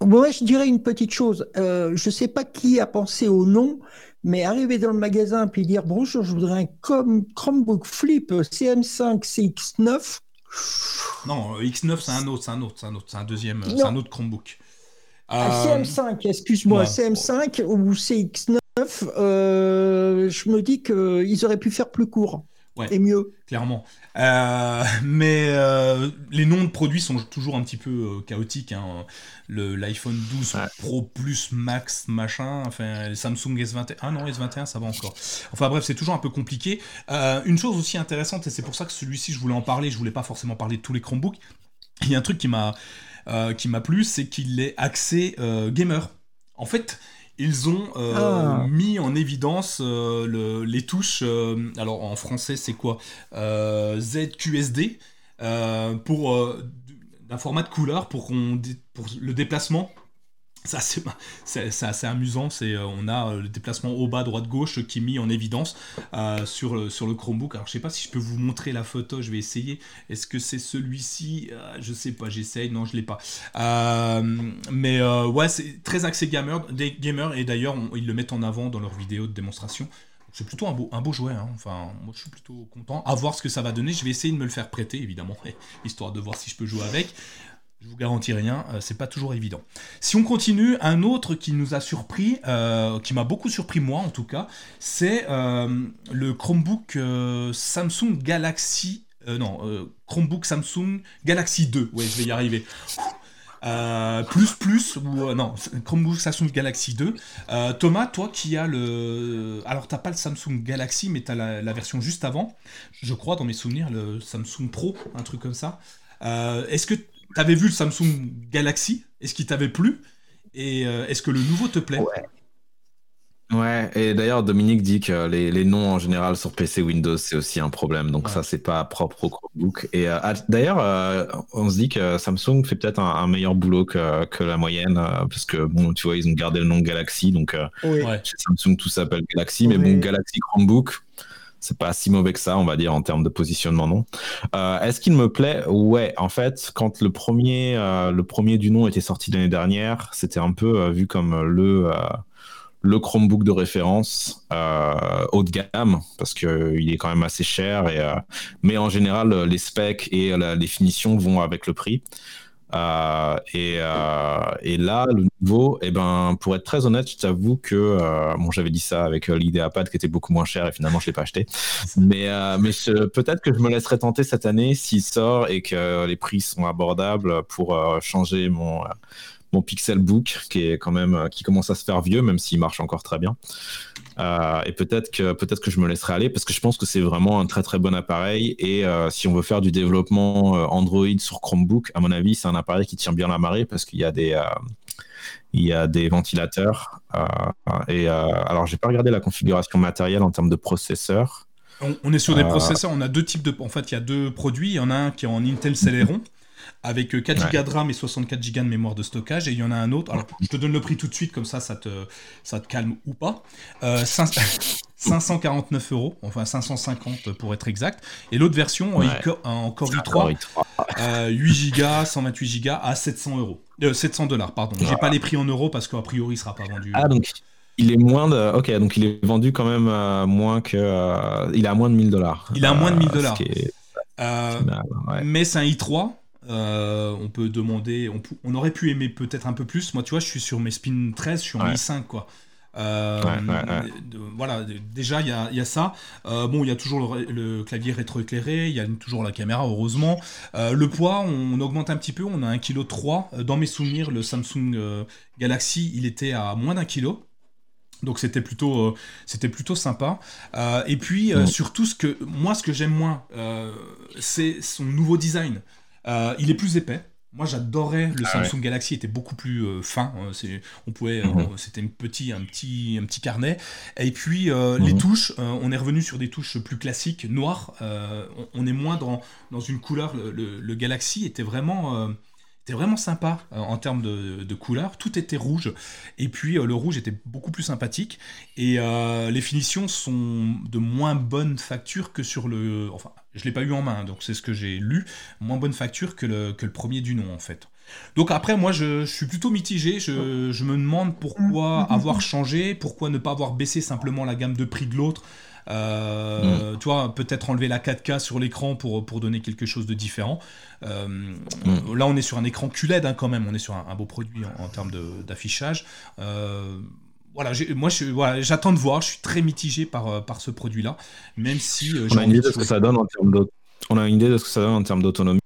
Moi, je dirais une petite chose. Euh, je ne sais pas qui a pensé au nom, mais arriver dans le magasin et dire bonjour, je voudrais un Chromebook Flip CM5 CX9. Non, X9 c'est un autre, c'est un autre, c'est un autre, c'est un deuxième, c'est un autre Chromebook. Ah, euh... CM5, excuse-moi, CM5 ou CX9, euh, je me dis qu'ils auraient pu faire plus court et mieux. Clairement. Euh, mais euh, les noms de produits sont toujours un petit peu euh, chaotiques. Hein. L'iPhone 12 Pro Plus Max machin, enfin le Samsung S21, ah non S21 ça va encore. Enfin bref c'est toujours un peu compliqué. une chose aussi intéressante et c'est pour ça que celui-ci je voulais en parler, je voulais pas forcément parler de tous les Chromebooks, Il y a un truc qui m'a qui m'a plu, c'est qu'il est axé gamer. En fait, ils ont ah. mis en évidence les touches. alors en français, c'est quoi ZQSD pour d'un format de couleur pour, pour le déplacement [laughs] ça c'est assez amusant, c'est euh, on a euh, le déplacement haut bas droite gauche qui est mis en évidence euh, sur, sur le Chromebook. Alors je sais pas si je peux vous montrer la photo, je vais essayer. Est-ce que c'est celui-ci? Je sais pas, j'essaye. Non, je l'ai pas. mais ouais, c'est très axé gamer, des gamers et d'ailleurs ils le mettent en avant dans leurs vidéos de démonstration. C'est plutôt un beau, un beau jouet. Hein. Enfin, moi je suis plutôt content. À voir ce que ça va donner. Je vais essayer de me le faire prêter évidemment, [laughs] histoire de voir si je peux jouer avec. Je vous garantis rien, euh, c'est pas toujours évident. Si on continue, un autre qui nous a surpris, euh, qui m'a beaucoup surpris moi en tout cas, c'est euh, le Chromebook Samsung Galaxy, non, Chromebook Samsung Galaxy 2. Ouais, je vais y arriver. plus plus ou non Chromebook Samsung Galaxy 2 Thomas toi qui as le alors t'as pas le Samsung Galaxy mais t'as la, la version juste avant je crois dans mes souvenirs le Samsung Pro un truc comme ça est-ce que T'avais vu le Samsung Galaxy? Est-ce qu'il t'avait plu? Et euh, est-ce que le nouveau te plaît? Ouais. Ouais, et d'ailleurs Dominique dit que les, noms en général sur PC Windows c'est aussi un problème, donc ça c'est pas propre au Chromebook. Et euh, d'ailleurs, euh, on se dit que Samsung fait peut-être un, meilleur boulot que, la moyenne, parce que bon, tu vois, ils ont gardé le nom Galaxy, donc chez Samsung tout s'appelle Galaxy, mais bon, Galaxy Chromebook, c'est pas si mauvais que ça, on va dire, en termes de positionnement, non. Euh, est-ce qu'il me plaît? Ouais, en fait, quand le premier, euh, le premier du nom était sorti l'année dernière, c'était un peu euh, vu comme le, le Chromebook de référence haut de gamme, parce qu'il est quand même assez cher, et, mais en général, les specs et les finitions vont avec le prix. Euh, euh, et, là, le nouveau, eh ben, pour être très honnête, je t'avoue que euh, bon, j'avais dit ça avec l'IdeaPad qui était beaucoup moins cher et finalement je l'ai pas acheté. [laughs] Mais, mais peut-être que je me laisserai tenter cette année s'il sort et que les prix sont abordables pour changer mon mon Pixelbook qui est quand même qui commence à se faire vieux, même s'il marche encore très bien. Euh, et peut-être que peut-être que je me laisserai aller parce que je pense que c'est vraiment un très très bon appareil. Et euh, si on veut faire du développement euh, Android sur Chromebook, à mon avis, c'est un appareil qui tient bien la marée parce qu'il y a des il y a des ventilateurs. et alors, j'ai pas regardé la configuration matérielle en termes de processeur. On, est sur des processeurs. On a deux types de. En fait, il y a deux produits. Il y en a un qui est en Intel Celeron avec 4 Go de RAM et 64 Go de mémoire de stockage. Et il y en a un autre. Alors, je te donne le prix tout de suite, comme ça, ça te, ça te calme ou pas. 549 euh, [laughs] euros, enfin 550 pour être exact. Et l'autre version en, Core i3, 8 Go, 128 Go à 700 euros. 700 euh, dollars, pardon. J'ai pas les prix en euros parce qu'a priori, il sera pas vendu. Ah, donc il est moins de. Ok, donc il est vendu quand même euh, moins que. il est à moins de 1000 dollars. Il est à moins de 1000 dollars. Mais c'est un i3 euh, on peut demander, on, aurait pu aimer peut-être un peu plus. Moi, tu vois, je suis sur mes spin 13, je suis en i5, quoi. Euh, voilà, déjà il y a, ça. Euh, bon, il y a toujours le, clavier rétroéclairé, il y a toujours la caméra, heureusement. le poids, on, augmente un petit peu, on a 1,3 kg. Dans mes souvenirs, le Samsung Galaxy, il était à moins d'un kilo. Donc c'était plutôt, c'était plutôt sympa. et puis surtout, ce que, moi, ce que j'aime moins, c'est son nouveau design. Euh, il est plus épais. Moi, j'adorais le ah Samsung Galaxy, était beaucoup plus euh, fin. Hein, on pouvait, mhm. c'était un petit, un petit, un petit carnet. Et puis euh, les mhm. touches, on est revenu sur des touches plus classiques, noires. On, est moins dans, dans une couleur. Le, Galaxy était vraiment était vraiment sympa en termes de, de, couleur. Tout était rouge. Et puis le rouge était beaucoup plus sympathique. Et les finitions sont de moins bonne facture que sur le. Enfin, je ne l'ai pas eu en main, donc c'est ce que j'ai lu. Moins bonne facture que le, que le premier du nom, en fait. Donc après, moi, je, suis plutôt mitigé. Je, je, me demande pourquoi mm. avoir changé, pourquoi ne pas avoir baissé simplement la gamme de prix de l'autre. Euh, mm. Tu vois, peut-être enlever la 4K sur l'écran pour, pour donner quelque chose de différent. Euh, mm. Là, on est sur un écran QLED hein, quand même. On est sur un, beau produit en, termes d'affichage. Euh, voilà, moi j'attends de voir, je suis très mitigé par, euh, par ce produit-là, même si... On a une idée de ce que ça donne en termes On a une idée de ce que ça donne en termes d'autonomie.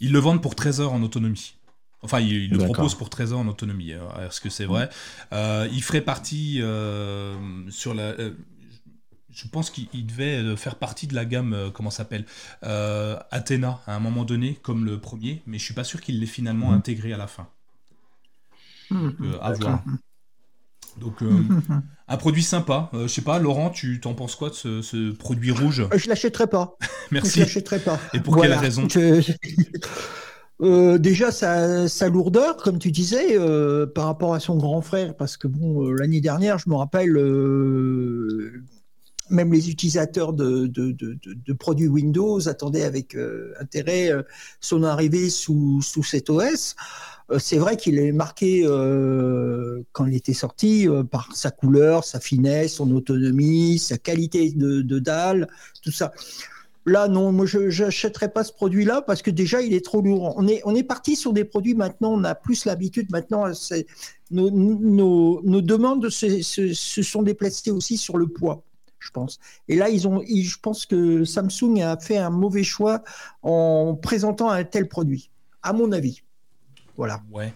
Ils le vendent pour 13 heures en autonomie. Enfin, ils, le proposent pour 13 heures en autonomie. Est-ce que c'est vrai? Euh, Il ferait partie sur la... je pense qu'il devait faire partie de la gamme, comment s'appelle, Athena à un moment donné, comme le premier, mais je suis pas sûr qu'il l'ait finalement mmh. intégré à la fin. Mmh. à voir. Donc, euh, un produit sympa. Euh, je sais pas, Laurent, tu t'en penses quoi de ce, produit rouge? Euh, Je l'achèterai pas. [laughs] Merci. Je l'achèterai pas. Et pour quelle raison? Déjà sa, lourdeur, comme tu disais, par rapport à son grand frère, parce que bon, l'année dernière, je me rappelle, même les utilisateurs de, produits Windows attendaient avec intérêt son arrivée sous, cet OS. Euh, c'est vrai qu'il est marqué euh, quand il était sorti euh, par sa couleur, sa finesse, son autonomie, sa qualité de, dalle, tout ça. Là, non, moi, je n'achèterais pas ce produit-là parce que déjà, il est trop lourd. On est, parti sur des produits maintenant, on a plus l'habitude maintenant. Nos, demandes se, sont déplacées aussi sur le poids, je pense. Et là, ils ont, je pense que Samsung a fait un mauvais choix en présentant un tel produit, à mon avis. Voilà. Ouais.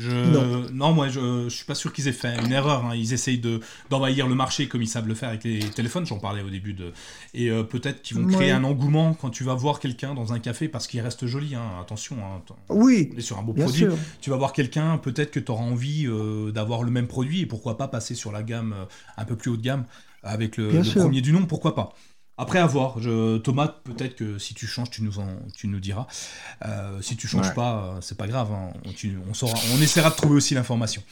Je... Non. moi je, je suis pas sûr qu'ils aient fait une erreur. Hein. Ils essayent de, d'envahir le marché comme ils savent le faire avec les téléphones, j'en parlais au début. De... Et euh, peut-être qu'ils vont créer un engouement quand tu vas voir quelqu'un dans un café parce qu'il reste joli. Hein. Attention, hein. oui, on est sur un beau produit. Tu vas voir quelqu'un, peut-être que tu auras envie euh, d'avoir le même produit et pourquoi pas passer sur la gamme euh, un peu plus haut de gamme avec le, le premier du nom, pourquoi pas. Après, à voir. Je, Thomas, peut-être que si tu changes, tu nous, en, tu nous diras. Euh, si tu changes pas, euh, c'est pas grave. Hein. On, saura, on essaiera de trouver aussi l'information.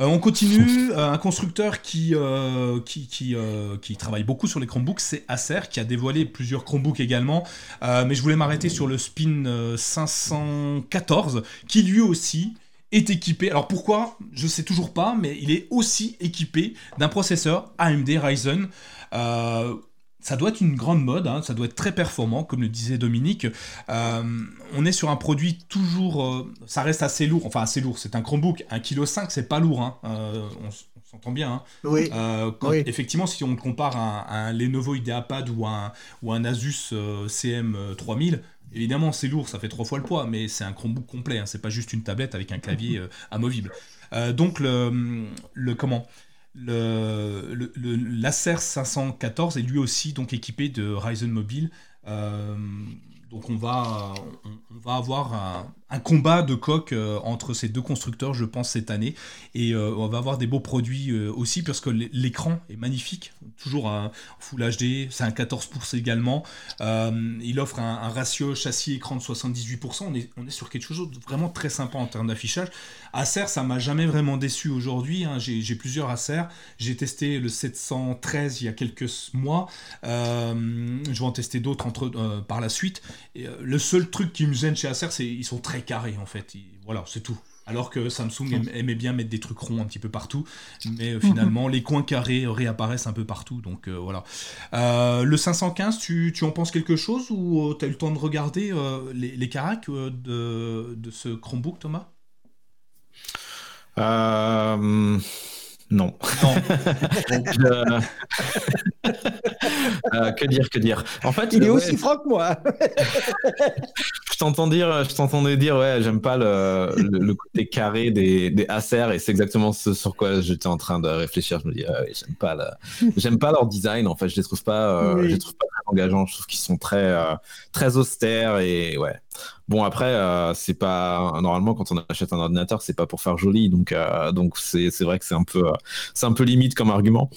Euh, on continue. un constructeur qui, qui, qui, qui, travaille beaucoup sur les Chromebooks, c'est Acer, qui a dévoilé plusieurs Chromebooks également. mais je voulais m'arrêter sur le Spin 514, qui lui aussi est équipé. Alors pourquoi? Je sais toujours pas, mais il est aussi équipé d'un processeur AMD Ryzen ça doit être une grande mode, hein, ça doit être très performant, comme le disait Dominique. Euh, on est sur un produit toujours, euh, ça reste assez lourd, enfin assez lourd, c'est un Chromebook, 1,5 kg, c'est pas lourd, hein, euh, on, s'entend bien. Hein. Oui. Effectivement, si on le compare à, un Lenovo IdeaPad ou un, ou un Asus CM3000, évidemment c'est lourd, ça fait trois fois le poids, mais c'est un Chromebook complet, hein, c'est pas juste une tablette avec un clavier amovible. donc le, comment? Le, l'Acer 514 est lui aussi donc équipé de Ryzen Mobile. Euh, donc on va, on, va avoir un, un combat de coq euh, entre ces deux constructeurs, je pense, cette année. Et euh, on va avoir des beaux produits euh, aussi, parce que l'écran est magnifique, toujours un Full HD, c'est un 14 pouces également. il offre un, ratio châssis-écran de 78%. On est, on est sur quelque chose de vraiment très sympa en termes d'affichage. Acer, ça m'a jamais vraiment déçu aujourd'hui. Hein. J'ai plusieurs Acer. J'ai testé le 713 il y a quelques mois. je vais en tester d'autres par la suite. Le seul truc qui me gêne chez Acer, c'est qu'ils sont très carré en fait. voilà, c'est tout. Alors que Samsung aimait bien mettre des trucs ronds un petit peu partout, mais euh, finalement les coins carrés réapparaissent un peu partout. Donc euh, voilà. Euh, le 515, tu, tu, en penses quelque chose ou tu as eu le temps de regarder les, les caracs de, de, ce Chromebook, Thomas? Non. [laughs] que dire, que dire? En fait, il est aussi franc que moi [laughs] t'entends dire, je t'entendais dire, ouais, j'aime pas le, le, côté carré des, des Acer et c'est exactement ce sur quoi j'étais en train de réfléchir. Je me dis, j'aime pas, j'aime pas leur design. En fait, je les trouve pas, euh, je les trouve pas très engageants. Je trouve qu'ils sont très, euh, très austères et ouais. Bon après, euh, c'est pas normalement quand on achète un ordinateur, c'est pas pour faire joli, donc donc c'est c'est vrai que c'est un peu c'est un peu limite comme argument.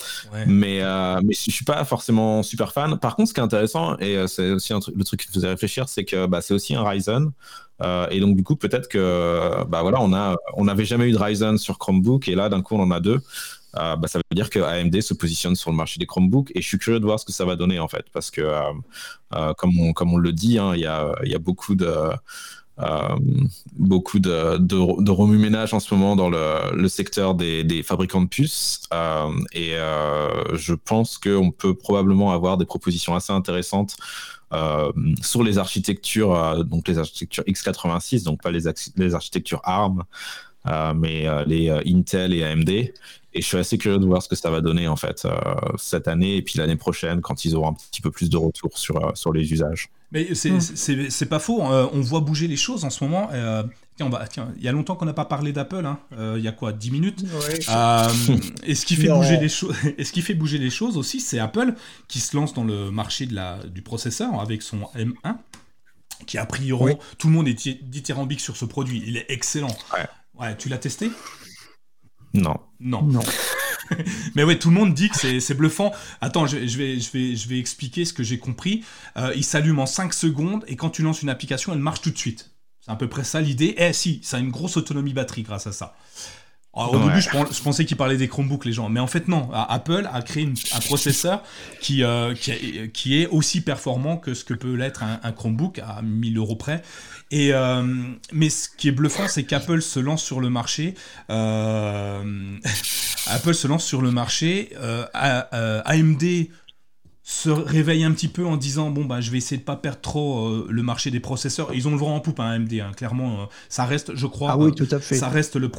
Mais mais je suis pas forcément super fan. Par contre, ce qui est intéressant et c'est aussi un truc, le truc qui me faisait réfléchir, c'est que bah, c'est aussi un Ryzen. Euh, et donc du coup peut-être que bah voilà on a on n'avait jamais eu de Ryzen sur Chromebook et là d'un coup on en a deux. Euh, bah, ça veut dire que AMD se positionne sur le marché des Chromebooks et je suis curieux de voir ce que ça va donner en fait parce que euh, comme on comme on le dit hein, il y a y a beaucoup de beaucoup de, de, remue-ménage en ce moment dans le, le secteur des, des, fabricants de puces. et je pense qu'on peut probablement avoir des propositions assez intéressantes euh, sur les architectures, euh, donc les architectures x86, donc pas les, les architectures ARM, euh, mais les Intel et AMD. Et je suis assez curieux de voir ce que ça va donner en fait cette année et puis l'année prochaine quand ils auront un petit peu plus de retour sur, sur les usages. Mais c'est mm. pas faux, on voit bouger les choses en ce moment. Tiens, tiens, il y a longtemps qu'on n'a pas parlé d'Apple, hein. il y a quoi, 10 minutes Et ce qui fait bouger les choses, [laughs] et ce qui fait bouger les choses aussi, c'est Apple qui se lance dans le marché de la, du processeur avec son M1, qui a priori, tout le monde est dithyrambique sur ce produit. Il est excellent. Ouais, ouais tu l'as testé? Non. Non. Non. [laughs] Mais ouais, tout le monde dit que c'est bluffant. Attends, je, vais, je, vais, je vais expliquer ce que j'ai compris. Euh, il s'allume en 5 secondes et quand tu lances une application, elle marche tout de suite. C'est à peu près ça l'idée. Eh si, ça a une grosse autonomie batterie grâce à ça. au début, je, pensais qu'ils parlaient des Chromebooks, les gens. Mais en fait, non. Apple a créé un processeur qui, euh, qui, est aussi performant que ce que peut l'être un, un, Chromebook à 1000 euros près. Et, euh, mais ce qui est bluffant, c'est qu'Apple se lance sur le marché. Euh, [laughs] Apple se lance sur le marché. AMD se réveille un petit peu en disant bon bah je vais essayer de pas perdre trop le marché des processeurs ils ont le vent en poupe hein, AMD hein. clairement ça reste je crois ah oui, tout à fait. ça reste le,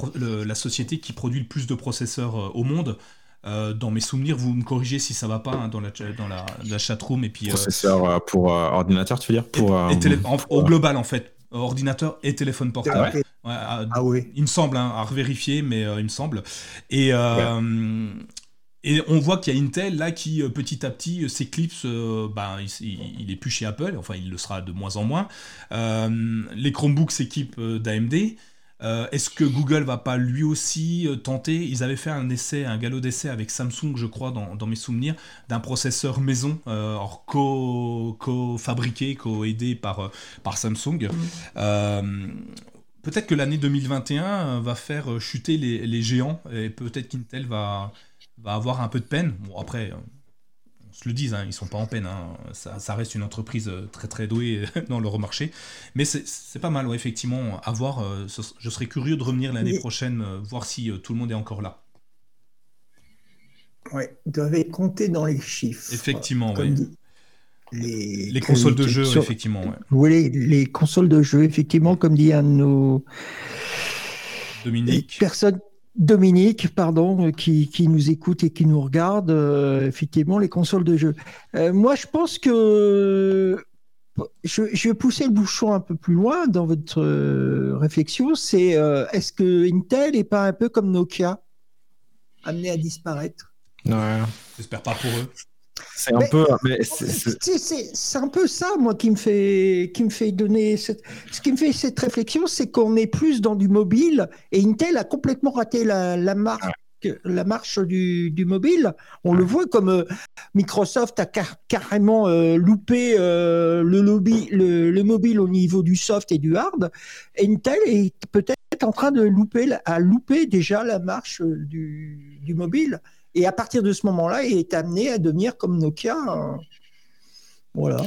la société qui produit le plus de processeurs au monde dans mes souvenirs, vous me corrigez si ça va pas hein, dans la dans la, la chatroom et puis processeur pour ordinateur, tu veux dire? Pour, au global en fait ordinateur et téléphone portable. ah, oui. Il me semble, hein, à revérifier, mais euh, il me semble. Et, euh, et on voit qu'il y a Intel là qui euh, petit à petit s'éclipse. ben, il, il, est plus chez Apple, enfin il le sera de moins en moins. les Chromebooks s'équipent d'AMD. Euh, est-ce que Google va pas lui aussi euh, tenter? Ils avaient fait un essai, un galop d'essai avec Samsung, je crois, dans, mes souvenirs, d'un processeur maison, euh, co-fabriqué, co-aidé par, par Samsung. Mm. peut-être que l'année 2021 va faire chuter les, les géants et peut-être qu'Intel va, va avoir un peu de peine. Bon, après, se le disent, hein, ils sont pas en peine. Hein. Ça, reste une entreprise euh, très très douée [laughs] dans leur marché. Mais c'est pas mal, effectivement, à voir. Euh, je serais curieux de revenir l'année prochaine, euh, voir si tout le monde est encore là. Oui, ils doivent compter dans les chiffres. Effectivement, oui. Les, consoles de jeu, effectivement. Oui, les consoles de jeu, effectivement, comme dit un de nos. Dominique. Personne, Dominique, pardon, euh, qui, nous écoute et qui nous regarde, euh, effectivement, les consoles de jeu. Euh, moi, je pense que je, vais pousser le bouchon un peu plus loin dans votre réflexion. C'est est-ce que Intel n'est pas un peu comme Nokia, amené à disparaître? Ouais. J'espère pas pour eux. C'est un peu, c'est un peu ça, moi, qui me fait, qui me fait donner cette, ce qui me fait cette réflexion, c'est qu'on est plus dans du mobile et Intel a complètement raté la, la marque. La marche du, du, mobile, on le voit comme euh, Microsoft a carrément euh, loupé euh, le, lobby, le, le, mobile au niveau du soft et du hard. Intel est peut-être en train de louper, à louper déjà la marche du, du mobile. Et à partir de ce moment-là, il est amené à devenir comme Nokia. Voilà,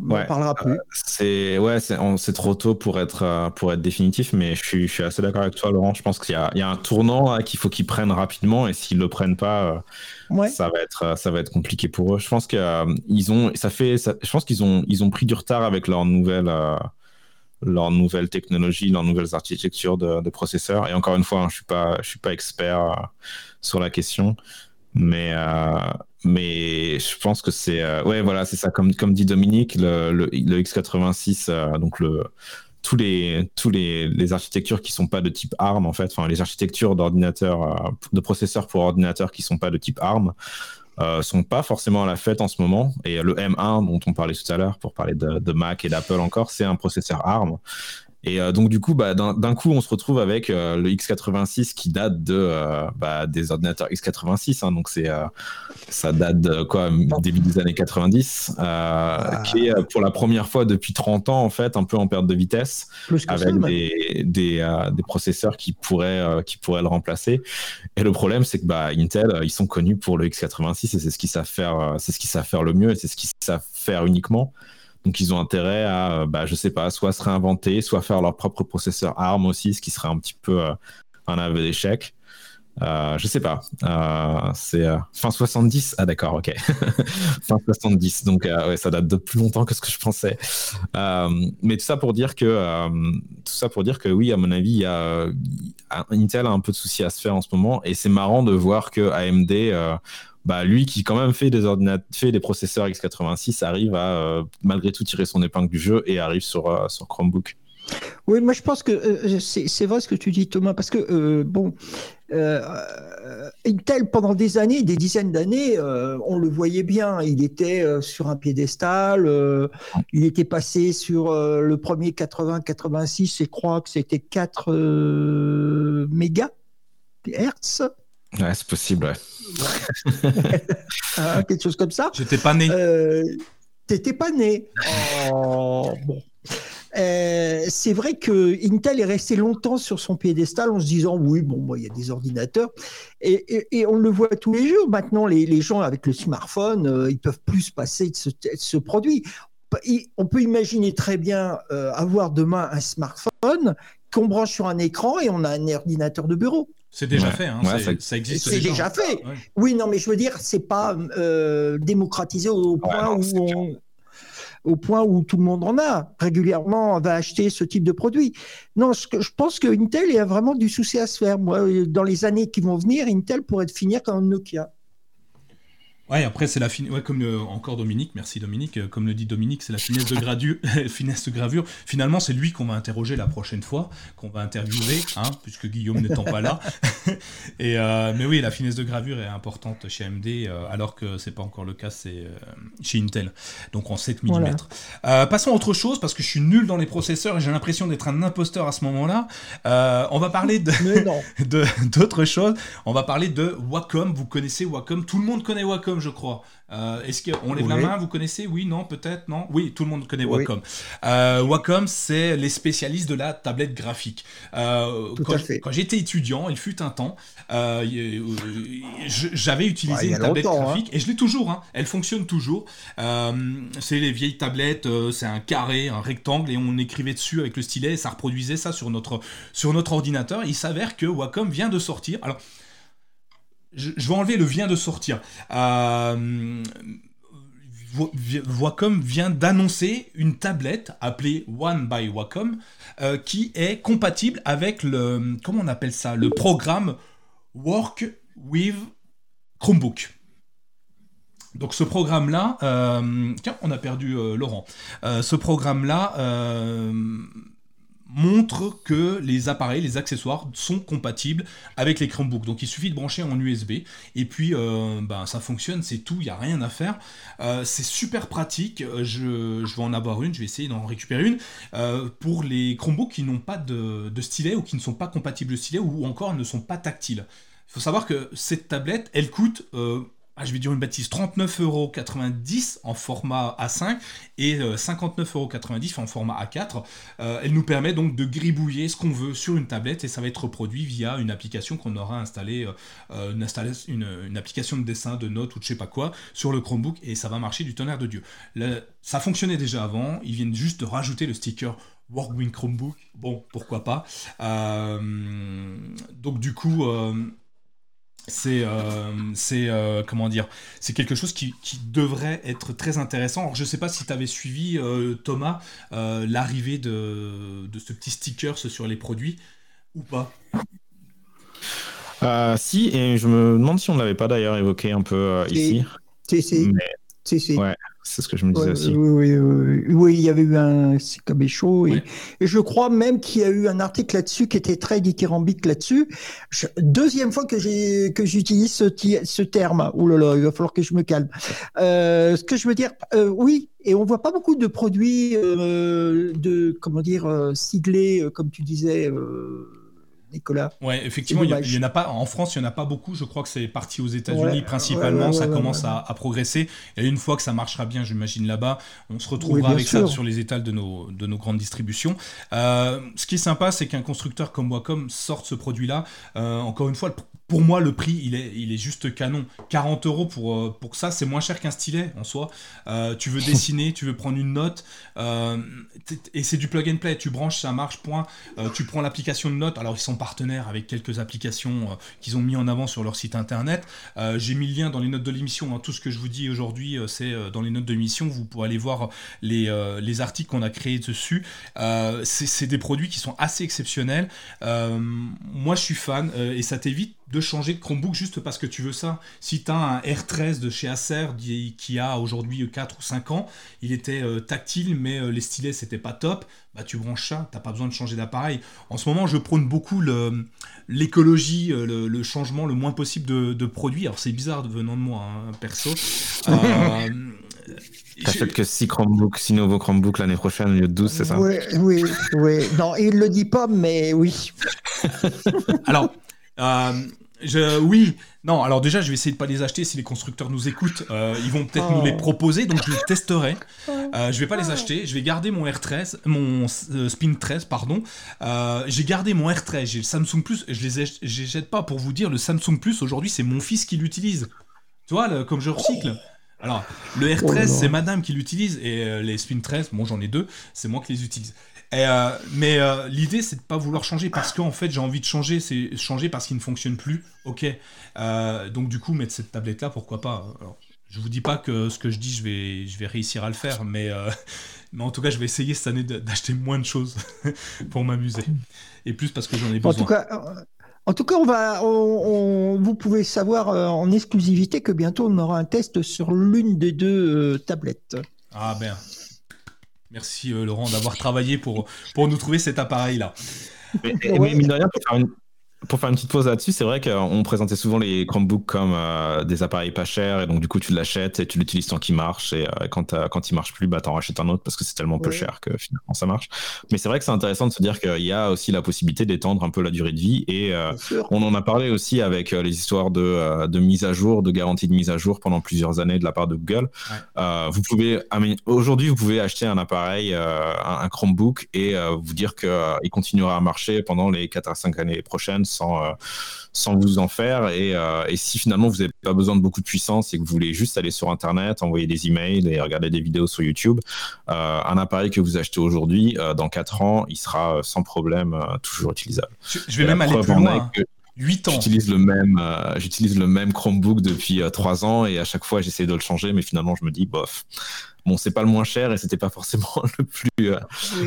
on ouais, parlera plus. Euh, c'est ouais, c'est trop tôt pour être euh, pour être définitif, mais je suis, je suis assez d'accord avec toi, Laurent. Je pense qu'il y, y a, un tournant qu'il faut qu'ils prennent rapidement, et s'ils le prennent pas, euh, ça va être ça va être compliqué pour eux. Je pense qu'ils ont ça fait je pense qu'ils ont ils ont pris du retard avec leur nouvelle leurs nouvelles technologies, leurs nouvelles architectures de, de processeurs. Et encore une fois, hein, je suis pas je suis pas expert sur la question. Mais, euh, mais je pense que c'est. Euh, ouais, voilà, c'est ça. Comme, comme dit Dominique, le, le, x86, euh, donc le, tous les, tous les, les, architectures qui sont pas de type ARM, en fait, enfin, les architectures d'ordinateurs, de processeurs pour ordinateurs qui sont pas de type ARM, euh, sont pas forcément à la fête en ce moment. Et le M1 dont on parlait tout à l'heure pour parler de Mac et d'Apple encore, c'est un processeur ARM. Et euh, donc du coup, bah, d'un coup, on se retrouve avec euh, le x86 qui date de euh, bah, des ordinateurs x86. Hein, donc c'est ça date de quoi? Début des années 90, ah. qui est pour la première fois depuis 30 ans en fait un peu en perte de vitesse, avec des, des, des, processeurs qui pourraient qui pourraient le remplacer. Et le problème, c'est que bah, Intel, ils sont connus pour le x86 et c'est ce qu'ils savent faire, c'est ce qu'ils savent faire le mieux et c'est ce qu'ils savent faire uniquement. Donc ils ont intérêt à, euh, bah, je sais pas, soit se réinventer, soit faire leur propre processeur ARM aussi, ce qui serait un petit peu euh, un aveu d'échec. Euh, je sais pas. Euh, c'est fin 70. Ah d'accord, ok. [laughs] fin 70. Donc ouais, ça date de plus longtemps que ce que je pensais. mais tout ça pour dire que tout ça pour dire que oui, à mon avis, Intel a un peu de soucis à se faire en ce moment, et c'est marrant de voir que AMD bah, lui qui quand même fait des fait des processeurs x86, arrive à euh, malgré tout tirer son épingle du jeu et arrive sur, euh, sur Chromebook. Oui, moi je pense que c'est vrai ce que tu dis Thomas, parce que bon, Intel pendant des années, des dizaines d'années, on le voyait bien, il était sur un piédestal, il était passé sur le premier 80-86, et je crois que c'était 4 mégas. Ouais, c'est possible, ouais. Hein, [laughs] quelque chose comme ça. J'étais pas né. Euh, T'étais pas né. Oh, bon. Euh, c'est vrai que Intel est resté longtemps sur son piédestal en se disant oui bon moi il y a des ordinateurs et, et, on le voit tous les jours maintenant les, les gens avec le smartphone euh, ils peuvent plus se passer de ce, ce, produit on peut imaginer très bien euh, avoir demain un smartphone qu'on branche sur un écran et on a un ordinateur de bureau c'est déjà fait, hein, ça... existe. C'est déjà, fait. Oui, non, mais je veux dire, c'est pas euh, démocratisé au point où au point où tout le monde en a régulièrement va acheter ce type de produit. Non, je, je pense que Intel a vraiment du souci à se faire. Moi, dans les années qui vont venir, Intel pourrait finir comme Nokia. Ouais, après, c'est la finesse, ouais, comme encore Dominique, merci Dominique, euh, comme le dit Dominique, c'est la finesse de, gradu... [laughs] finesse de gravure. Finalement, c'est lui qu'on va interroger la prochaine fois, qu'on va interviewer, hein, puisque Guillaume n'étant pas là. [laughs] Et, euh, mais oui, la finesse de gravure est importante chez AMD, euh, alors que c'est pas encore le cas c'est, chez Intel, donc en 7 mm. passons à autre chose, parce que je suis nul dans les processeurs et j'ai l'impression d'être un imposteur à ce moment-là. on va parler de, [laughs] de, d'autres choses. On va parler de Wacom. Vous connaissez Wacom, tout le monde connaît Wacom je crois. Euh, est-ce qu'on lève la main Vous connaissez? Oui, non, peut-être, non? Oui, tout le monde connaît Wacom. Euh, Wacom, c'est les spécialistes de la tablette graphique. Euh, quand, j'étais étudiant, il fut un temps, j'avais utilisé une tablette hein. graphique et je l'ai toujours. Hein. elle fonctionne toujours. c'est les vieilles tablettes, c'est un carré, un rectangle et on écrivait dessus avec le stylet et ça reproduisait ça sur notre, sur notre ordinateur. il s'avère que Wacom vient de sortir. Alors, je, vais enlever le vient de sortir. Euh, Wacom vient d'annoncer une tablette appelée One by Wacom euh, qui est compatible avec le comment on appelle ça le programme Work with Chromebook. Donc ce programme-là, euh, tiens, on a perdu Laurent. ce programme-là montre que les appareils, les accessoires sont compatibles avec les Chromebooks. Donc il suffit de brancher en USB et puis euh, ben, ça fonctionne, c'est tout, il n'y a rien à faire. Euh, c'est super pratique, euh, je, vais en avoir une, je vais essayer d'en récupérer une. pour les Chromebooks qui n'ont pas de, de, stylet ou qui ne sont pas compatibles de stylet ou encore ne sont pas tactiles. Il faut savoir que cette tablette, elle coûte ah, je vais dire une bêtise, 39,90€ en format A5 et 59,90€ euh, en format A4. Euh, elle nous permet donc de gribouiller ce qu'on veut sur une tablette et ça va être reproduit via une application qu'on aura installée, euh, une, application de dessin, de notes ou de je sais pas quoi sur le Chromebook et ça va marcher du tonnerre de Dieu. ça fonctionnait déjà avant, ils viennent juste de rajouter le sticker Workwing Chromebook. Bon, pourquoi pas. donc du coup, c'est euh, c'est euh, comment dire c'est quelque chose qui, devrait être très intéressant. Alors je sais pas si tu avais suivi euh, Thomas l'arrivée de, de, ce petit sticker sur les produits ou pas? Si et je me demande si on l'avait pas d'ailleurs évoqué un peu ici. Si si, si, Ouais. C'est ce que je me disais aussi. Oui, oui, oui, il y avait eu un chaud et, et, je crois même qu'il y a eu un article là-dessus qui était très dithyrambique là-dessus. Deuxième fois que j'ai que j'utilise ce, ce, terme. Ouh là là, il va falloir que je me calme. Euh, ce que je veux dire, euh, oui, et on voit pas beaucoup de produits euh, de comment dire euh, siglés, euh, comme tu disais. Euh, Nicolas. Ouais, effectivement, il y, en a pas en France, il y en a pas beaucoup. Je crois que c'est parti aux États-Unis principalement. ça commence à, progresser. Et une fois que ça marchera bien, j'imagine là-bas, on se retrouvera avec ça sur les étals de nos de nos grandes distributions. Euh, ce qui est sympa, c'est qu'un constructeur comme Wacom sorte ce produit-là. Euh, encore une fois, pour moi, le prix, il est, il est juste canon. 40 euros pour, euh, pour ça, c'est moins cher qu'un stylet en soi. Euh, tu veux [laughs] dessiner, tu veux prendre une note, euh, et c'est du plug and play. Tu branches, ça marche, point. tu prends l'application de notes. Alors, ils sont partenaires avec quelques applications qu'ils ont mis en avant sur leur site internet. J'ai mis le lien dans les notes de l'émission. Hein. Tout ce que je vous dis aujourd'hui, c'est dans les notes de l'émission. Vous pourrez aller voir les, les articles qu'on a créés dessus. c'est des produits qui sont assez exceptionnels. moi, je suis fan, et ça t'évite de changer de Chromebook juste parce que tu veux ça. Si tu as un R13 de chez Acer qui a aujourd'hui 4 ou 5 ans, il était euh, tactile, mais euh, les stylets c'était pas top, bah tu branches ça, t'as pas besoin de changer d'appareil. En ce moment, je prône beaucoup l'écologie, euh, le, changement le moins possible de, produits. Alors c'est bizarre venant de moi, hein, perso. [laughs] T'achètes que 6 Chromebooks, 6 nouveaux Chromebooks l'année prochaine au lieu de 12, c'est ça Oui, oui, oui. Non, il le dit pas, mais oui. Alors, euh, je, oui, non, alors déjà, je vais essayer de pas les acheter si les constructeurs nous écoutent. Euh, ils vont peut-être nous les oh. proposer, donc je les testerai. Euh, je vais pas les acheter, je vais garder mon R13, mon Spin 13, pardon. j'ai gardé mon R13, j'ai le Samsung Plus, je les jette pas pour vous dire, le Samsung Plus, aujourd'hui, c'est mon fils qui l'utilise. Tu vois, comme je recycle. Alors, le R13, c'est madame qui l'utilise, et les Spin 13, bon, j'en ai deux, c'est moi qui les utilise. Euh, mais euh, l'idée, c'est de pas vouloir changer parce qu'en fait, j'ai envie de changer. C'est changer parce qu'il ne fonctionne plus. Ok. Euh, donc, du coup, mettre cette tablette-là, pourquoi pas Alors, Je vous dis pas que ce que je dis, je vais, je vais réussir à le faire, mais, [laughs] mais en tout cas, je vais essayer cette année d'acheter moins de choses [laughs] pour m'amuser. Et plus parce que j'en ai besoin. En tout cas, en tout cas, on va, vous pouvez savoir en exclusivité que bientôt on aura un test sur l'une des deux tablettes. Ah ben, Merci euh, Laurent d'avoir travaillé pour, pour nous trouver cet appareil-là. Pour faire une petite pause là-dessus, c'est vrai qu'on présentait souvent les Chromebooks comme euh, des appareils pas chers et donc du coup tu l'achètes et tu l'utilises tant qu'il marche et euh, quand, quand il marche plus, bah t'en rachètes un autre parce que c'est tellement peu cher que finalement ça marche. Mais c'est vrai que c'est intéressant de se dire qu'il y a aussi la possibilité d'étendre un peu la durée de vie et euh, on en a parlé aussi avec les histoires de, de mise à jour, de garantie de mise à jour pendant plusieurs années de la part de Google. vous pouvez aujourd'hui vous pouvez acheter un appareil, un, Chromebook et vous dire qu'il continuera à marcher pendant les 4 à 5 années prochaines sans, euh, sans vous en faire. Euh, et, si finalement vous n'avez pas besoin de beaucoup de puissance et que vous voulez juste aller sur Internet, envoyer des emails et regarder des vidéos sur YouTube, euh, un appareil que vous achetez aujourd'hui, dans 4 ans, il sera sans problème toujours utilisable. Je, vais même aller plus loin. 8 ans. J'utilise le même, j'utilise le même Chromebook depuis 3 ans et à chaque fois j'essaie de le changer, mais finalement je me dis bof. Bon, c'est pas le moins cher et c'était pas forcément [laughs] le plus,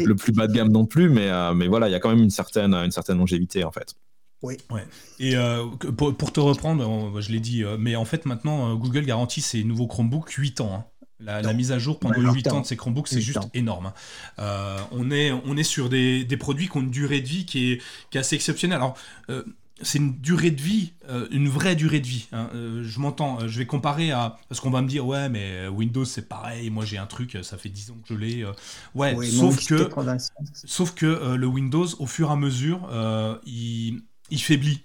le plus bas de gamme non plus, mais, mais voilà, il y a quand même une certaine, une certaine longévité en fait. Oui. Ouais. Et euh, pour, te reprendre, je l'ai dit, euh, mais en fait maintenant euh, Google garantit ses nouveaux Chromebooks 8 ans. Hein. La, mise à jour pendant 8 ans de ces Chromebooks, c'est juste énorme. Hein. on, est, on est sur des, produits qui ont une durée de vie qui est, qui est assez exceptionnelle. Alors, c'est une durée de vie, une vraie durée de vie. Hein. je m'entends, je vais comparer à. Parce qu'on va me dire, ouais, mais Windows c'est pareil, moi j'ai un truc, ça fait 10 ans que je l'ai. ouais, sauf, que, sauf que le Windows, au fur et à mesure, il il faiblit.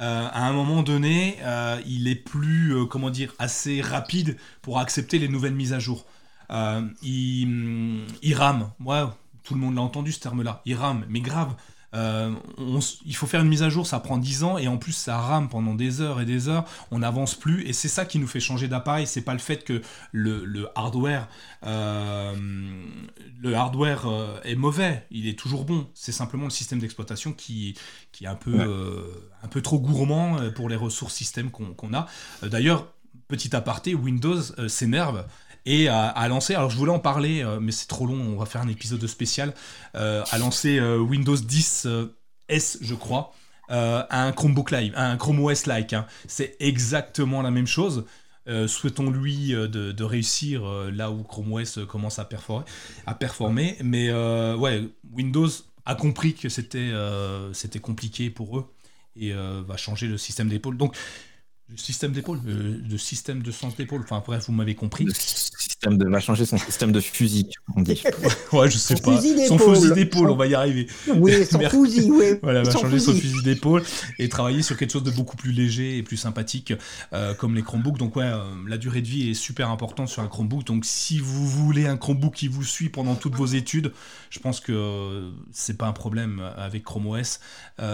Euh, à un moment donné, euh, il est plus, euh, comment dire, assez rapide pour accepter les nouvelles mises à jour. il, il rame. Ouais, tout le monde l'a entendu ce terme-là. Il rame, mais grave. Euh, il faut faire une mise à jour, ça prend 10 ans et en plus ça rame pendant des heures et des heures, on n'avance plus et c'est ça qui nous fait changer d'appareil, c'est pas le fait que le, hardware, euh, le hardware euh, est mauvais, il est toujours bon, c'est simplement le système d'exploitation qui, qui est un peu, un peu trop gourmand pour les ressources système qu'on a. D'ailleurs, petit aparté, Windows s'énerve et à, lancer, alors je voulais en parler, euh, mais c'est trop long, on va faire un épisode spécial, euh, à lancer euh, Windows 10 S, je crois, un Chromebook Live, un Chrome OS like. Hein. C'est exactement la même chose. Souhaitons-lui de, réussir là où Chrome OS commence à performer. À performer. Mais ouais, Windows a compris que c'était c'était compliqué pour eux et va changer le système d'épaule. Donc le système d'épaule, le, système de sens d'épaule. Enfin bref, vous m'avez compris. Le système de va changer son système de fusil, on dit. [laughs] ouais, je sais pas. son fusil d'épaule, on va y arriver. [laughs] Oui, son [laughs] fusil, oui. Voilà, va changer son fusil d'épaule et travailler sur quelque chose de beaucoup plus léger et plus sympathique, euh, comme les Chromebooks. Donc ouais, euh, la durée de vie est super importante sur un Chromebook. Donc si vous voulez un Chromebook qui vous suit pendant toutes vos études, je pense que euh, c'est pas un problème avec Chrome OS.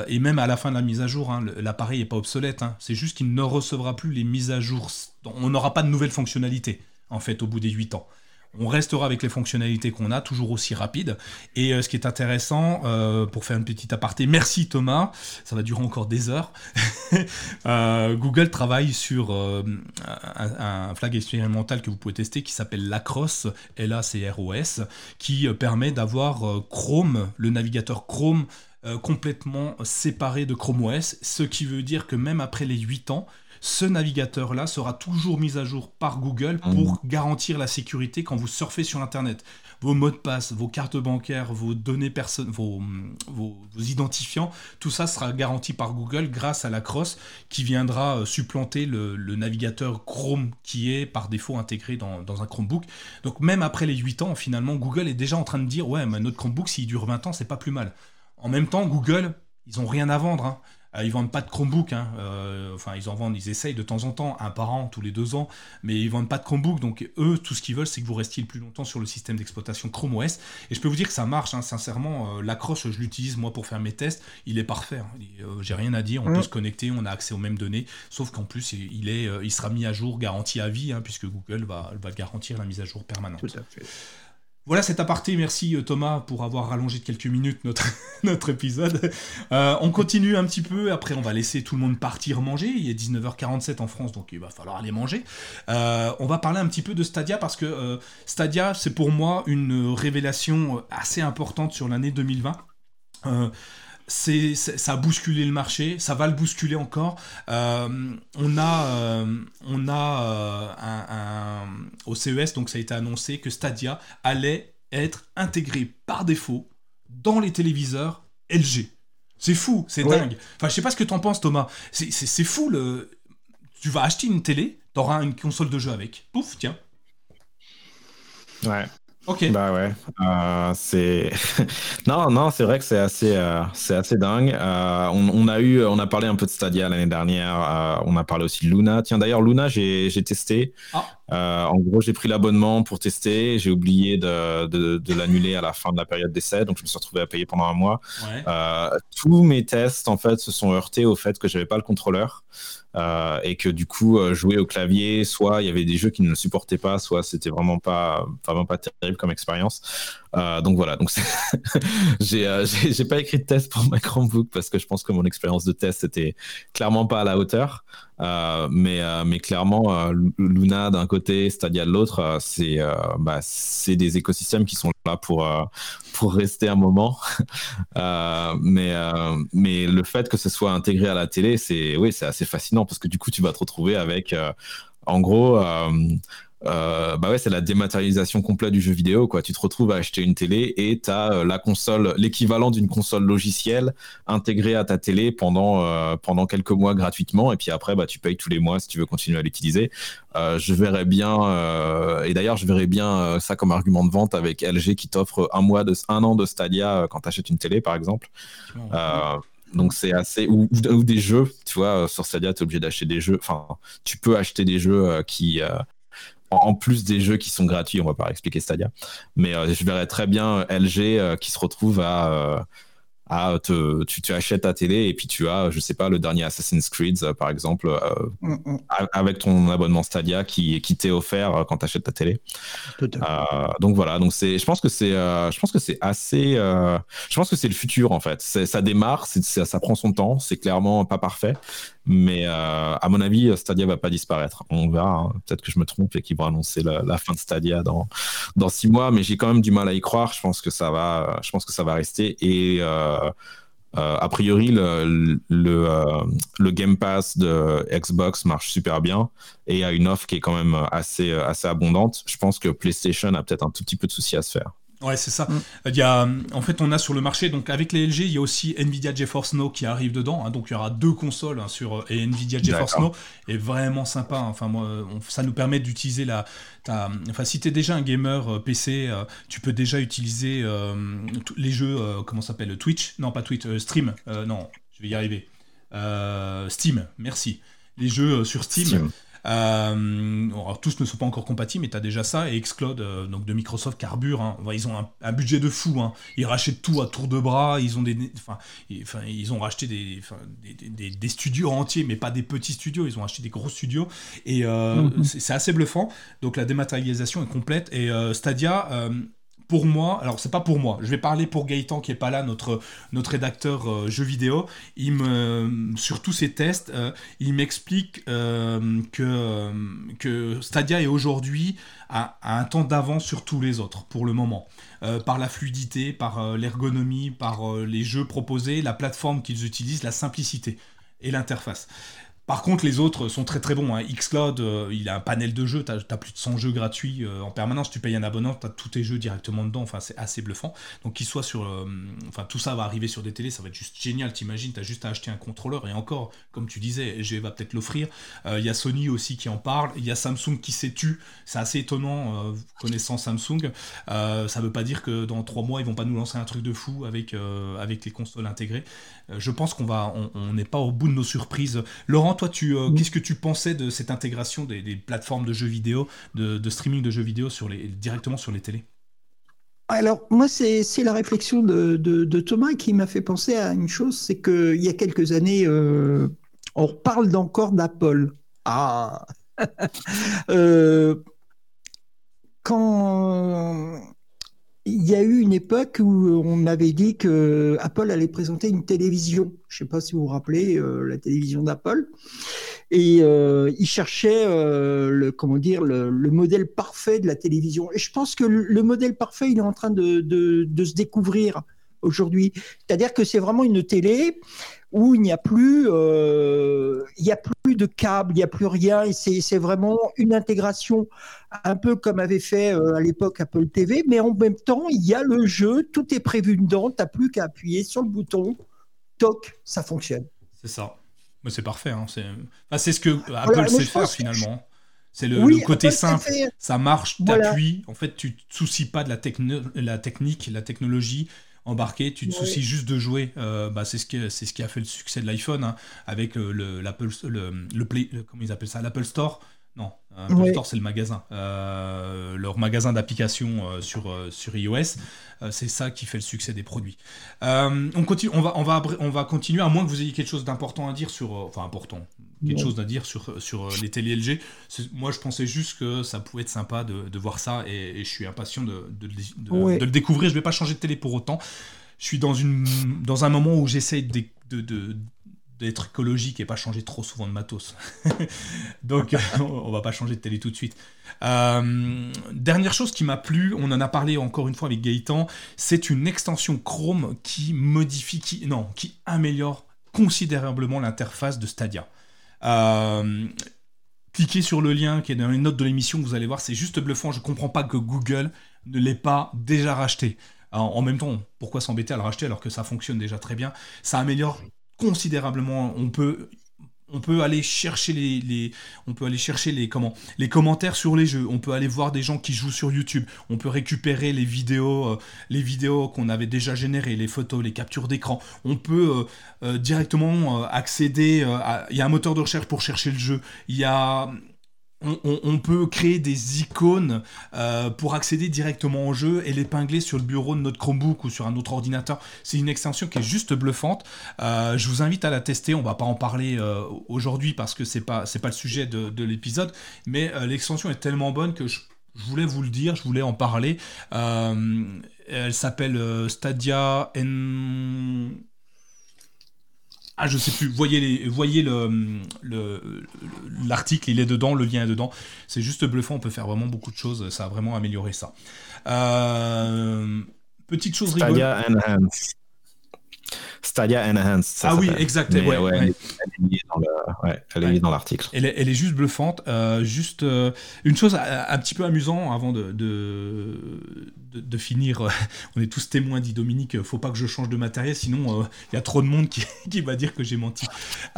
et même à la fin de la mise à jour, hein, l'appareil est pas obsolète. Hein. C'est juste qu'il ne recevra plus les mises à jour. On n'aura pas de nouvelles fonctionnalités, en fait, au bout des 8 ans. On restera avec les fonctionnalités qu'on a, toujours aussi rapides. Et euh, ce qui est intéressant, euh, pour faire une petite aparté, merci Thomas, ça va durer encore des heures. [laughs] Euh, Google travaille sur un, flag expérimental que vous pouvez tester qui s'appelle Lacrosse, L-A-C-R-O-S, qui permet d'avoir Chrome, le navigateur Chrome, complètement séparé de Chrome OS, ce qui veut dire que même après les 8 ans, ce navigateur-là sera toujours mis à jour par Google pour mmh. garantir la sécurité quand vous surfez sur Internet. Vos mots de passe, vos cartes bancaires, vos données personnelles, vos, vos, identifiants, tout ça sera garanti par Google grâce à la cross qui viendra euh, supplanter le, navigateur Chrome qui est par défaut intégré dans, un Chromebook. Donc même après les 8 ans, finalement, Google est déjà en train de dire ouais, mais notre Chromebook, s'il dure 20 ans, c'est pas plus mal. En même temps, Google, ils ont rien à vendre. Hein. Euh, ils vendent pas de Chromebook, hein. euh, enfin ils en vendent, ils essayent de temps en temps, un par an, tous les deux ans, mais ils vendent pas de Chromebook, donc eux, tout ce qu'ils veulent, c'est que vous restiez le plus longtemps sur le système d'exploitation Chrome OS. Et je peux vous dire que ça marche, hein, sincèrement, euh, l'accroche, je l'utilise moi pour faire mes tests, il est parfait. Hein. J'ai rien à dire, on peut se connecter, on a accès aux mêmes données, sauf qu'en plus, il, est, il sera mis à jour, garanti à vie, puisque Google va, va garantir la mise à jour permanente. Tout à fait. Voilà cet aparté, merci euh, Thomas pour avoir rallongé de quelques minutes [laughs] notre, épisode. Euh, on continue un petit peu, après on va laisser tout le monde partir manger, il est 19h47 en France donc il va falloir aller manger. Euh, on va parler un petit peu de Stadia parce que Stadia c'est pour moi une révélation assez importante sur l'année 2020 c'est, ça a bousculé le marché, ça va le bousculer encore. Euh, on a, euh, on a euh, un, au CES, donc ça a été annoncé que Stadia allait être intégré par défaut dans les téléviseurs LG. C'est fou, c'est dingue. Enfin, je sais pas ce que t'en penses, Thomas. C'est, c'est fou. Le... Tu vas acheter une télé, t'auras une console de jeu avec. Pouf, tiens. Ouais. Ok. Bah ouais. Euh, c'est [laughs] non, non, c'est vrai que c'est assez, euh, c'est assez dingue. Euh, on, a eu, on a parlé un peu de Stadia l'année dernière. on a parlé aussi de Luna. Tiens, d'ailleurs, Luna, j'ai, testé. Ah. En gros, j'ai pris l'abonnement pour tester. J'ai oublié de, de, l'annuler à la fin de la période d'essai, donc je me suis retrouvé à payer pendant un mois. tous mes tests, en fait, se sont heurtés au fait que j'avais pas le contrôleur. Euh, et que du coup euh, jouer au clavier, soit il y avait des jeux qui ne le supportaient pas, soit c'était vraiment pas vraiment pas terrible comme expérience. Euh, donc voilà, donc [laughs] [laughs] j'ai j'ai pas écrit de test pour ma Chromebook parce que je pense que mon expérience de test était clairement pas à la hauteur. mais mais clairement Luna d'un côté, Stadia de l'autre, c'est bah, des écosystèmes qui sont là pour pour rester un moment. [laughs] mais mais le fait que ce soit intégré à la télé, c'est oui, assez fascinant parce que du coup, tu vas te retrouver avec, euh, en gros, euh, euh, bah ouais, c'est la dématérialisation complète du jeu vidéo. Quoi. Tu te retrouves à acheter une télé et tu as la console, l'équivalent d'une console logicielle intégrée à ta télé pendant, pendant quelques mois gratuitement. Et puis après, bah, tu payes tous les mois si tu veux continuer à l'utiliser. je verrais bien, et d'ailleurs, je verrais bien ça comme argument de vente avec LG qui t'offre un, mois de, un an de Stadia quand tu achètes une télé, par exemple. Donc c'est assez ou, des jeux, tu vois, sur Stadia tu es obligé d'acheter des jeux. Enfin, tu peux acheter des jeux euh, qui euh, en plus des jeux qui sont gratuits, on va pas expliquer Stadia, mais euh, je verrais très bien LG qui se retrouve à te, tu, tu, achètes ta télé et puis tu as, je sais pas, le dernier Assassin's Creed, euh, par exemple, euh, mm, mm. avec ton abonnement Stadia qui, qui t'est offert euh, quand tu achètes ta télé. donc voilà, donc c'est, je pense que c'est, je pense que c'est assez, je pense que c'est le futur en fait. Ça démarre, ça, ça prend son temps, c'est clairement pas parfait, mais euh, à mon avis, Stadia va pas disparaître. On verra. Hein. Peut-être que je me trompe et qu'ils vont annoncer la, fin de Stadia dans dans six mois. Mais j'ai quand même du mal à y croire. Je pense que ça va. Je pense que ça va rester. Et euh, euh, a priori, le, le, Game Pass de Xbox marche super bien et a une offre qui est quand même assez, assez abondante. Je pense que PlayStation a peut-être un tout petit peu de soucis à se faire. Ouais, c'est ça. Mm. Il y a, en fait, on a sur le marché, donc avec les LG, il y a aussi Nvidia GeForce Now qui arrive dedans. Hein, donc il y aura deux consoles hein, sur et Nvidia GeForce Now est vraiment sympa. Hein. Enfin, moi, ça nous permet d'utiliser la. enfin, si tu es déjà un gamer euh, PC, euh, tu peux déjà utiliser euh, les jeux, comment s'appelle Twitch? Non, pas Twitch, Stream. non, je vais y arriver. Steam, merci. Les jeux sur Steam. Euh, alors, tous ne sont pas encore compatibles, mais tu as déjà ça. Et Xcloud, euh, donc de Microsoft, carbure. Hein. ils ont un, budget de fou. Hein. Ils rachètent tout à tour de bras. Ils ont, des, enfin, ils ont racheté des, des, des, studios entiers, mais pas des petits studios. Ils ont acheté des gros studios. Et euh, mhm. c'est assez bluffant. Donc la dématérialisation est complète. Et Stadia pour moi, alors c'est pas pour moi, je vais parler pour Gaëtan qui est pas là, notre, notre rédacteur euh, jeu vidéo. Il me, sur tous ses tests, euh, il m'explique euh, que, que Stadia est aujourd'hui à, un temps d'avance sur tous les autres pour le moment. par la fluidité, par l'ergonomie, par les jeux proposés, la plateforme qu'ils utilisent, la simplicité et l'interface. Par contre, les autres sont très très bons. Hein. Xcloud, euh, il a un panel de jeux, tu as, plus de 100 jeux gratuits euh, en permanence. Tu payes un abonnement, tu as tous tes jeux directement dedans. Enfin, c'est assez bluffant. Donc, qu'il soit sur. Euh, enfin, tout ça va arriver sur des télés, ça va être juste génial. T'imagines, tu as juste à acheter un contrôleur. Et encore, comme tu disais, je va peut-être l'offrir. Il y a Sony aussi qui en parle. Il y a Samsung qui s'est tu. C'est assez étonnant, connaissant Samsung. ça veut pas dire que dans trois mois, ils vont pas nous lancer un truc de fou avec, avec les consoles intégrées. je pense qu'on va, on n'est pas au bout de nos surprises. Laurent, toi, tu, euh, qu'est-ce que tu pensais de cette intégration des, plateformes de jeux vidéo, de, streaming de jeux vidéo sur les, directement sur les télés? Alors, moi, c'est la réflexion de, Thomas qui m'a fait penser à une chose, c'est qu'il y a quelques années, euh, on parle encore d'Apple. Ah. [laughs] Euh, Quand il y a eu une époque où on avait dit que Apple allait présenter une télévision. Je ne sais pas si vous vous rappelez euh, la télévision d'Apple. Et euh, il cherchait euh, le comment dire le, modèle parfait de la télévision. Et je pense que le, modèle parfait, il est en train de, se découvrir aujourd'hui. C'est-à-dire que c'est vraiment une télé où il n'y a plus, euh, il y a plus de câbles, il n'y a plus rien, et c'est vraiment une intégration un peu comme avait fait euh, à l'époque Apple TV, mais en même temps, il y a le jeu, tout est prévu dedans, tu n'as plus qu'à appuyer sur le bouton, toc, ça fonctionne. C'est ça. Mais c'est parfait. Hein. C'est ce que Apple sait faire finalement. C'est le, côté simple. Ça marche, t'appuies. En fait, tu te soucies pas de la, la technique, la technologie embarqué, tu te soucies juste de jouer. Euh, bah, c'est ce qui c'est ce qui a fait le succès de l'iPhone hein, avec euh, le l'Apple le, le, Play comment ils appellent ça l'Apple Store. Non, Apple Store c'est le magasin, euh, leur magasin d'applications sur sur iOS. c'est ça qui fait le succès des produits. on continue, on va on va on va continuer à moins que vous ayez quelque chose d'important à dire sur enfin important quelque chose à dire sur, sur les télé LG. Moi, je pensais juste que ça pouvait être sympa de, de voir ça et, je suis impatient de, de, de, le découvrir. Je vais pas changer de télé pour autant. Je suis dans, une, dans un moment où j'essaie d'être écologique et pas changer trop souvent de matos. [laughs] Donc, on va pas changer de télé tout de suite. Euh, dernière chose qui m'a plu, on en a parlé encore une fois avec Gaëtan, c'est une extension Chrome qui modifie, qui, non, qui améliore considérablement l'interface de Stadia. Euh, cliquez sur le lien qui est dans les notes de l'émission, vous allez voir, c'est juste bluffant. Je comprends pas que Google ne l'ait pas déjà racheté. en même temps, pourquoi s'embêter à le racheter alors que ça fonctionne déjà très bien? Ça améliore considérablement. On peut on peut aller chercher les, on peut aller chercher les comment les commentaires sur les jeux. On peut aller voir des gens qui jouent sur YouTube. On peut récupérer les vidéos euh, les vidéos qu'on avait déjà générées les photos les captures d'écran. On peut euh, euh, directement accéder il y a un moteur de recherche pour chercher le jeu. Il y a on, peut créer des icônes euh, pour accéder directement au jeu et l'épingler sur le bureau de notre Chromebook ou sur un autre ordinateur. C'est une extension qui est juste bluffante. Euh, je vous invite à la tester. On va pas en parler euh, aujourd'hui parce que c'est pas pas le sujet de, l'épisode, mais l'extension est tellement bonne que je, voulais vous le dire, je voulais en parler. elle s'appelle Stadia N ah, je sais plus. Voyez, les, voyez le, l'article, il est dedans, le lien est dedans. C'est juste bluffant, on peut faire vraiment beaucoup de choses. Ça a vraiment amélioré ça. Euh, petite chose Stadia Enhance. Stadia Enhance. ah oui, exactement. Elle, est dans l'article. Elle, elle, est juste bluffante. Euh, juste euh, une chose un, petit peu amusant avant de, de, finir, euh, on est tous témoins, dit Dominique, faut pas que je change de matériel, sinon euh, il y a trop de monde qui, [laughs] qui va dire que j'ai menti.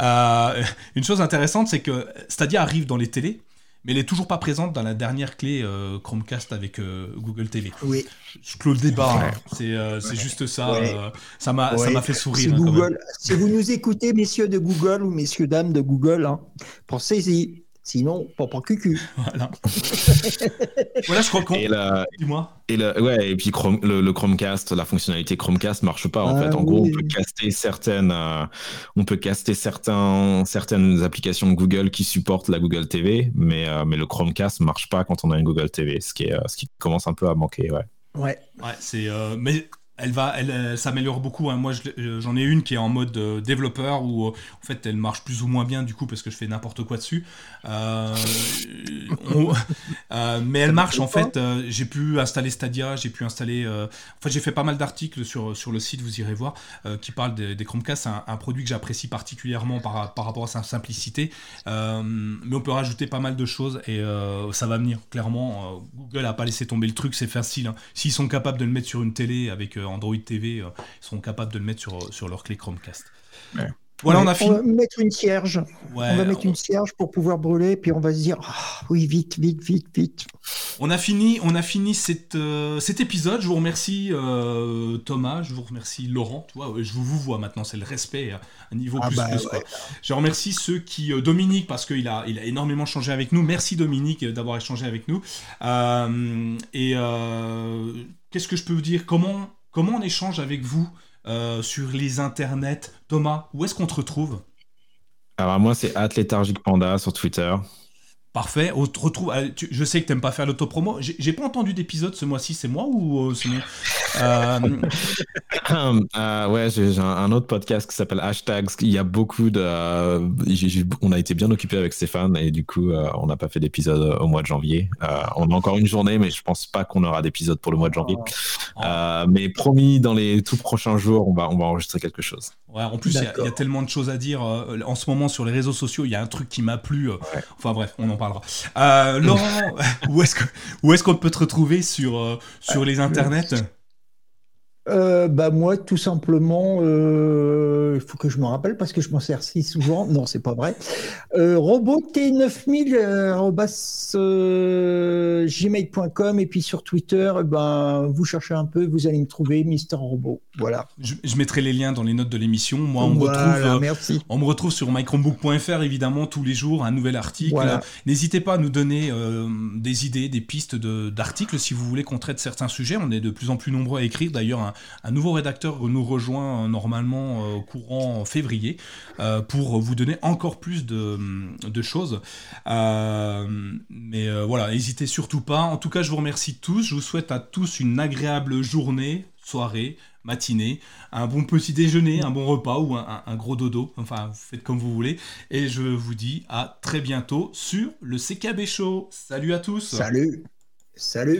Euh, une chose intéressante, c'est que Stadia arrive dans les télés, mais elle est toujours pas présente dans la dernière clé Chromecast avec Google TV. Oui. Je clôt le débat, hein. c'est juste ça. ça m'a fait sourire. Hein, Google. Si vous nous écoutez, messieurs de Google ou messieurs dames de Google, hein, pensez-y. Sinon, pas pas [laughs] cucu. Voilà. voilà, je crois qu'on. Et Dis-moi. Et, ouais, et puis le, Chromecast, la fonctionnalité Chromecast marche pas. En ah fait, en gros, on peut caster certaines, euh, on peut caster certains, certaines applications de Google qui supportent la Google TV, mais, euh, mais le Chromecast marche pas quand on a une Google TV, ce qui, est, euh, ce qui commence un peu à manquer. Ouais. Ouais. Ouais, c'est. mais elle va, elle, s'améliore beaucoup. Hein. Moi, j'en ai une qui est en mode euh, développeur où, en fait, elle marche plus ou moins bien du coup parce que je fais n'importe quoi dessus. Euh, [laughs] euh, mais elle marche en fait. j'ai pu installer Stadia, j'ai pu installer. en fait, j'ai fait pas mal d'articles sur sur le site, vous irez voir, qui parlent des, des Chromecast. C'est un, produit que j'apprécie particulièrement par, par rapport à sa simplicité. mais on peut rajouter pas mal de choses et ça va venir. Clairement, Google a pas laissé tomber le truc, c'est facile. Hein. S'ils sont capables de le mettre sur une télé avec Android TV, euh, ils seront capables de le mettre sur, euh, sur leur clé Chromecast. Voilà, on a fini. On va mettre une cierge. on va mettre une cierge pour pouvoir brûler, puis on va se dire ah, oui, vite, vite, vite, vite. On a fini, on a fini cette, euh, cet épisode. Je vous remercie Thomas, je vous remercie Laurent. Tu vois, je vous, vous vois maintenant, c'est le respect à un niveau ah plus bah plus. Je remercie ceux qui Dominique parce qu'il a, il a énormément changé avec nous. Merci Dominique d'avoir échangé avec nous. et qu'est-ce que je peux vous dire? Comment Comment on échange avec vous euh, sur les internets? Thomas, où est-ce qu'on te retrouve? Alors moi, c'est Panda sur Twitter. Parfait. On te retrouve. Euh, je sais que tu n'aimes pas faire l'autopromo. J'ai pas entendu d'épisode ce mois-ci. C'est moi ou euh, c'est [laughs] euh, euh, ouais, j'ai un, autre podcast qui s'appelle Hashtags. Il y a beaucoup de. on a été bien occupé avec Stéphane et du coup, on n'a pas fait d'épisode au mois de janvier. on a encore une journée, mais je pense pas qu'on aura d'épisode pour le mois de janvier. Oh. mais promis, dans les tout prochains jours, on va, on va enregistrer quelque chose. Ouais, en plus, il y, a tellement de choses à dire. en ce moment, sur les réseaux sociaux, il y a un truc qui m'a plu. Enfin bref, on en parle euh, Laurent, [laughs] où est-ce qu'on peut te retrouver sur, euh, sur les internets? Euh, bah moi, tout simplement, euh, il faut que je me rappelle parce que je m'en sers si souvent. Non, c'est pas vrai. Euh, roboT9000 euh, gmail.com et puis sur Twitter, ben vous cherchez un peu, vous allez me trouver, Mister Robot. Voilà. Je, mettrai les liens dans les notes de l'émission. Moi, on me retrouve. merci. On me retrouve sur mychromebook.fr évidemment tous les jours un nouvel article. N'hésitez pas à nous donner des idées, des pistes d'articles si vous voulez qu'on traite certains sujets. On est de plus en plus nombreux à écrire. D'ailleurs, un, un nouveau rédacteur nous rejoint euh, normalement euh, au courant février euh, pour vous donner encore plus de, choses. mais voilà, n'hésitez surtout pas. En tout cas, je vous remercie tous. Je vous souhaite à tous une agréable journée, soirée, matinée, un bon petit déjeuner, un bon repas ou un, un, gros dodo. Enfin, faites comme vous voulez. Et je vous dis à très bientôt sur le CKB Show. Salut à tous. Salut. Salut.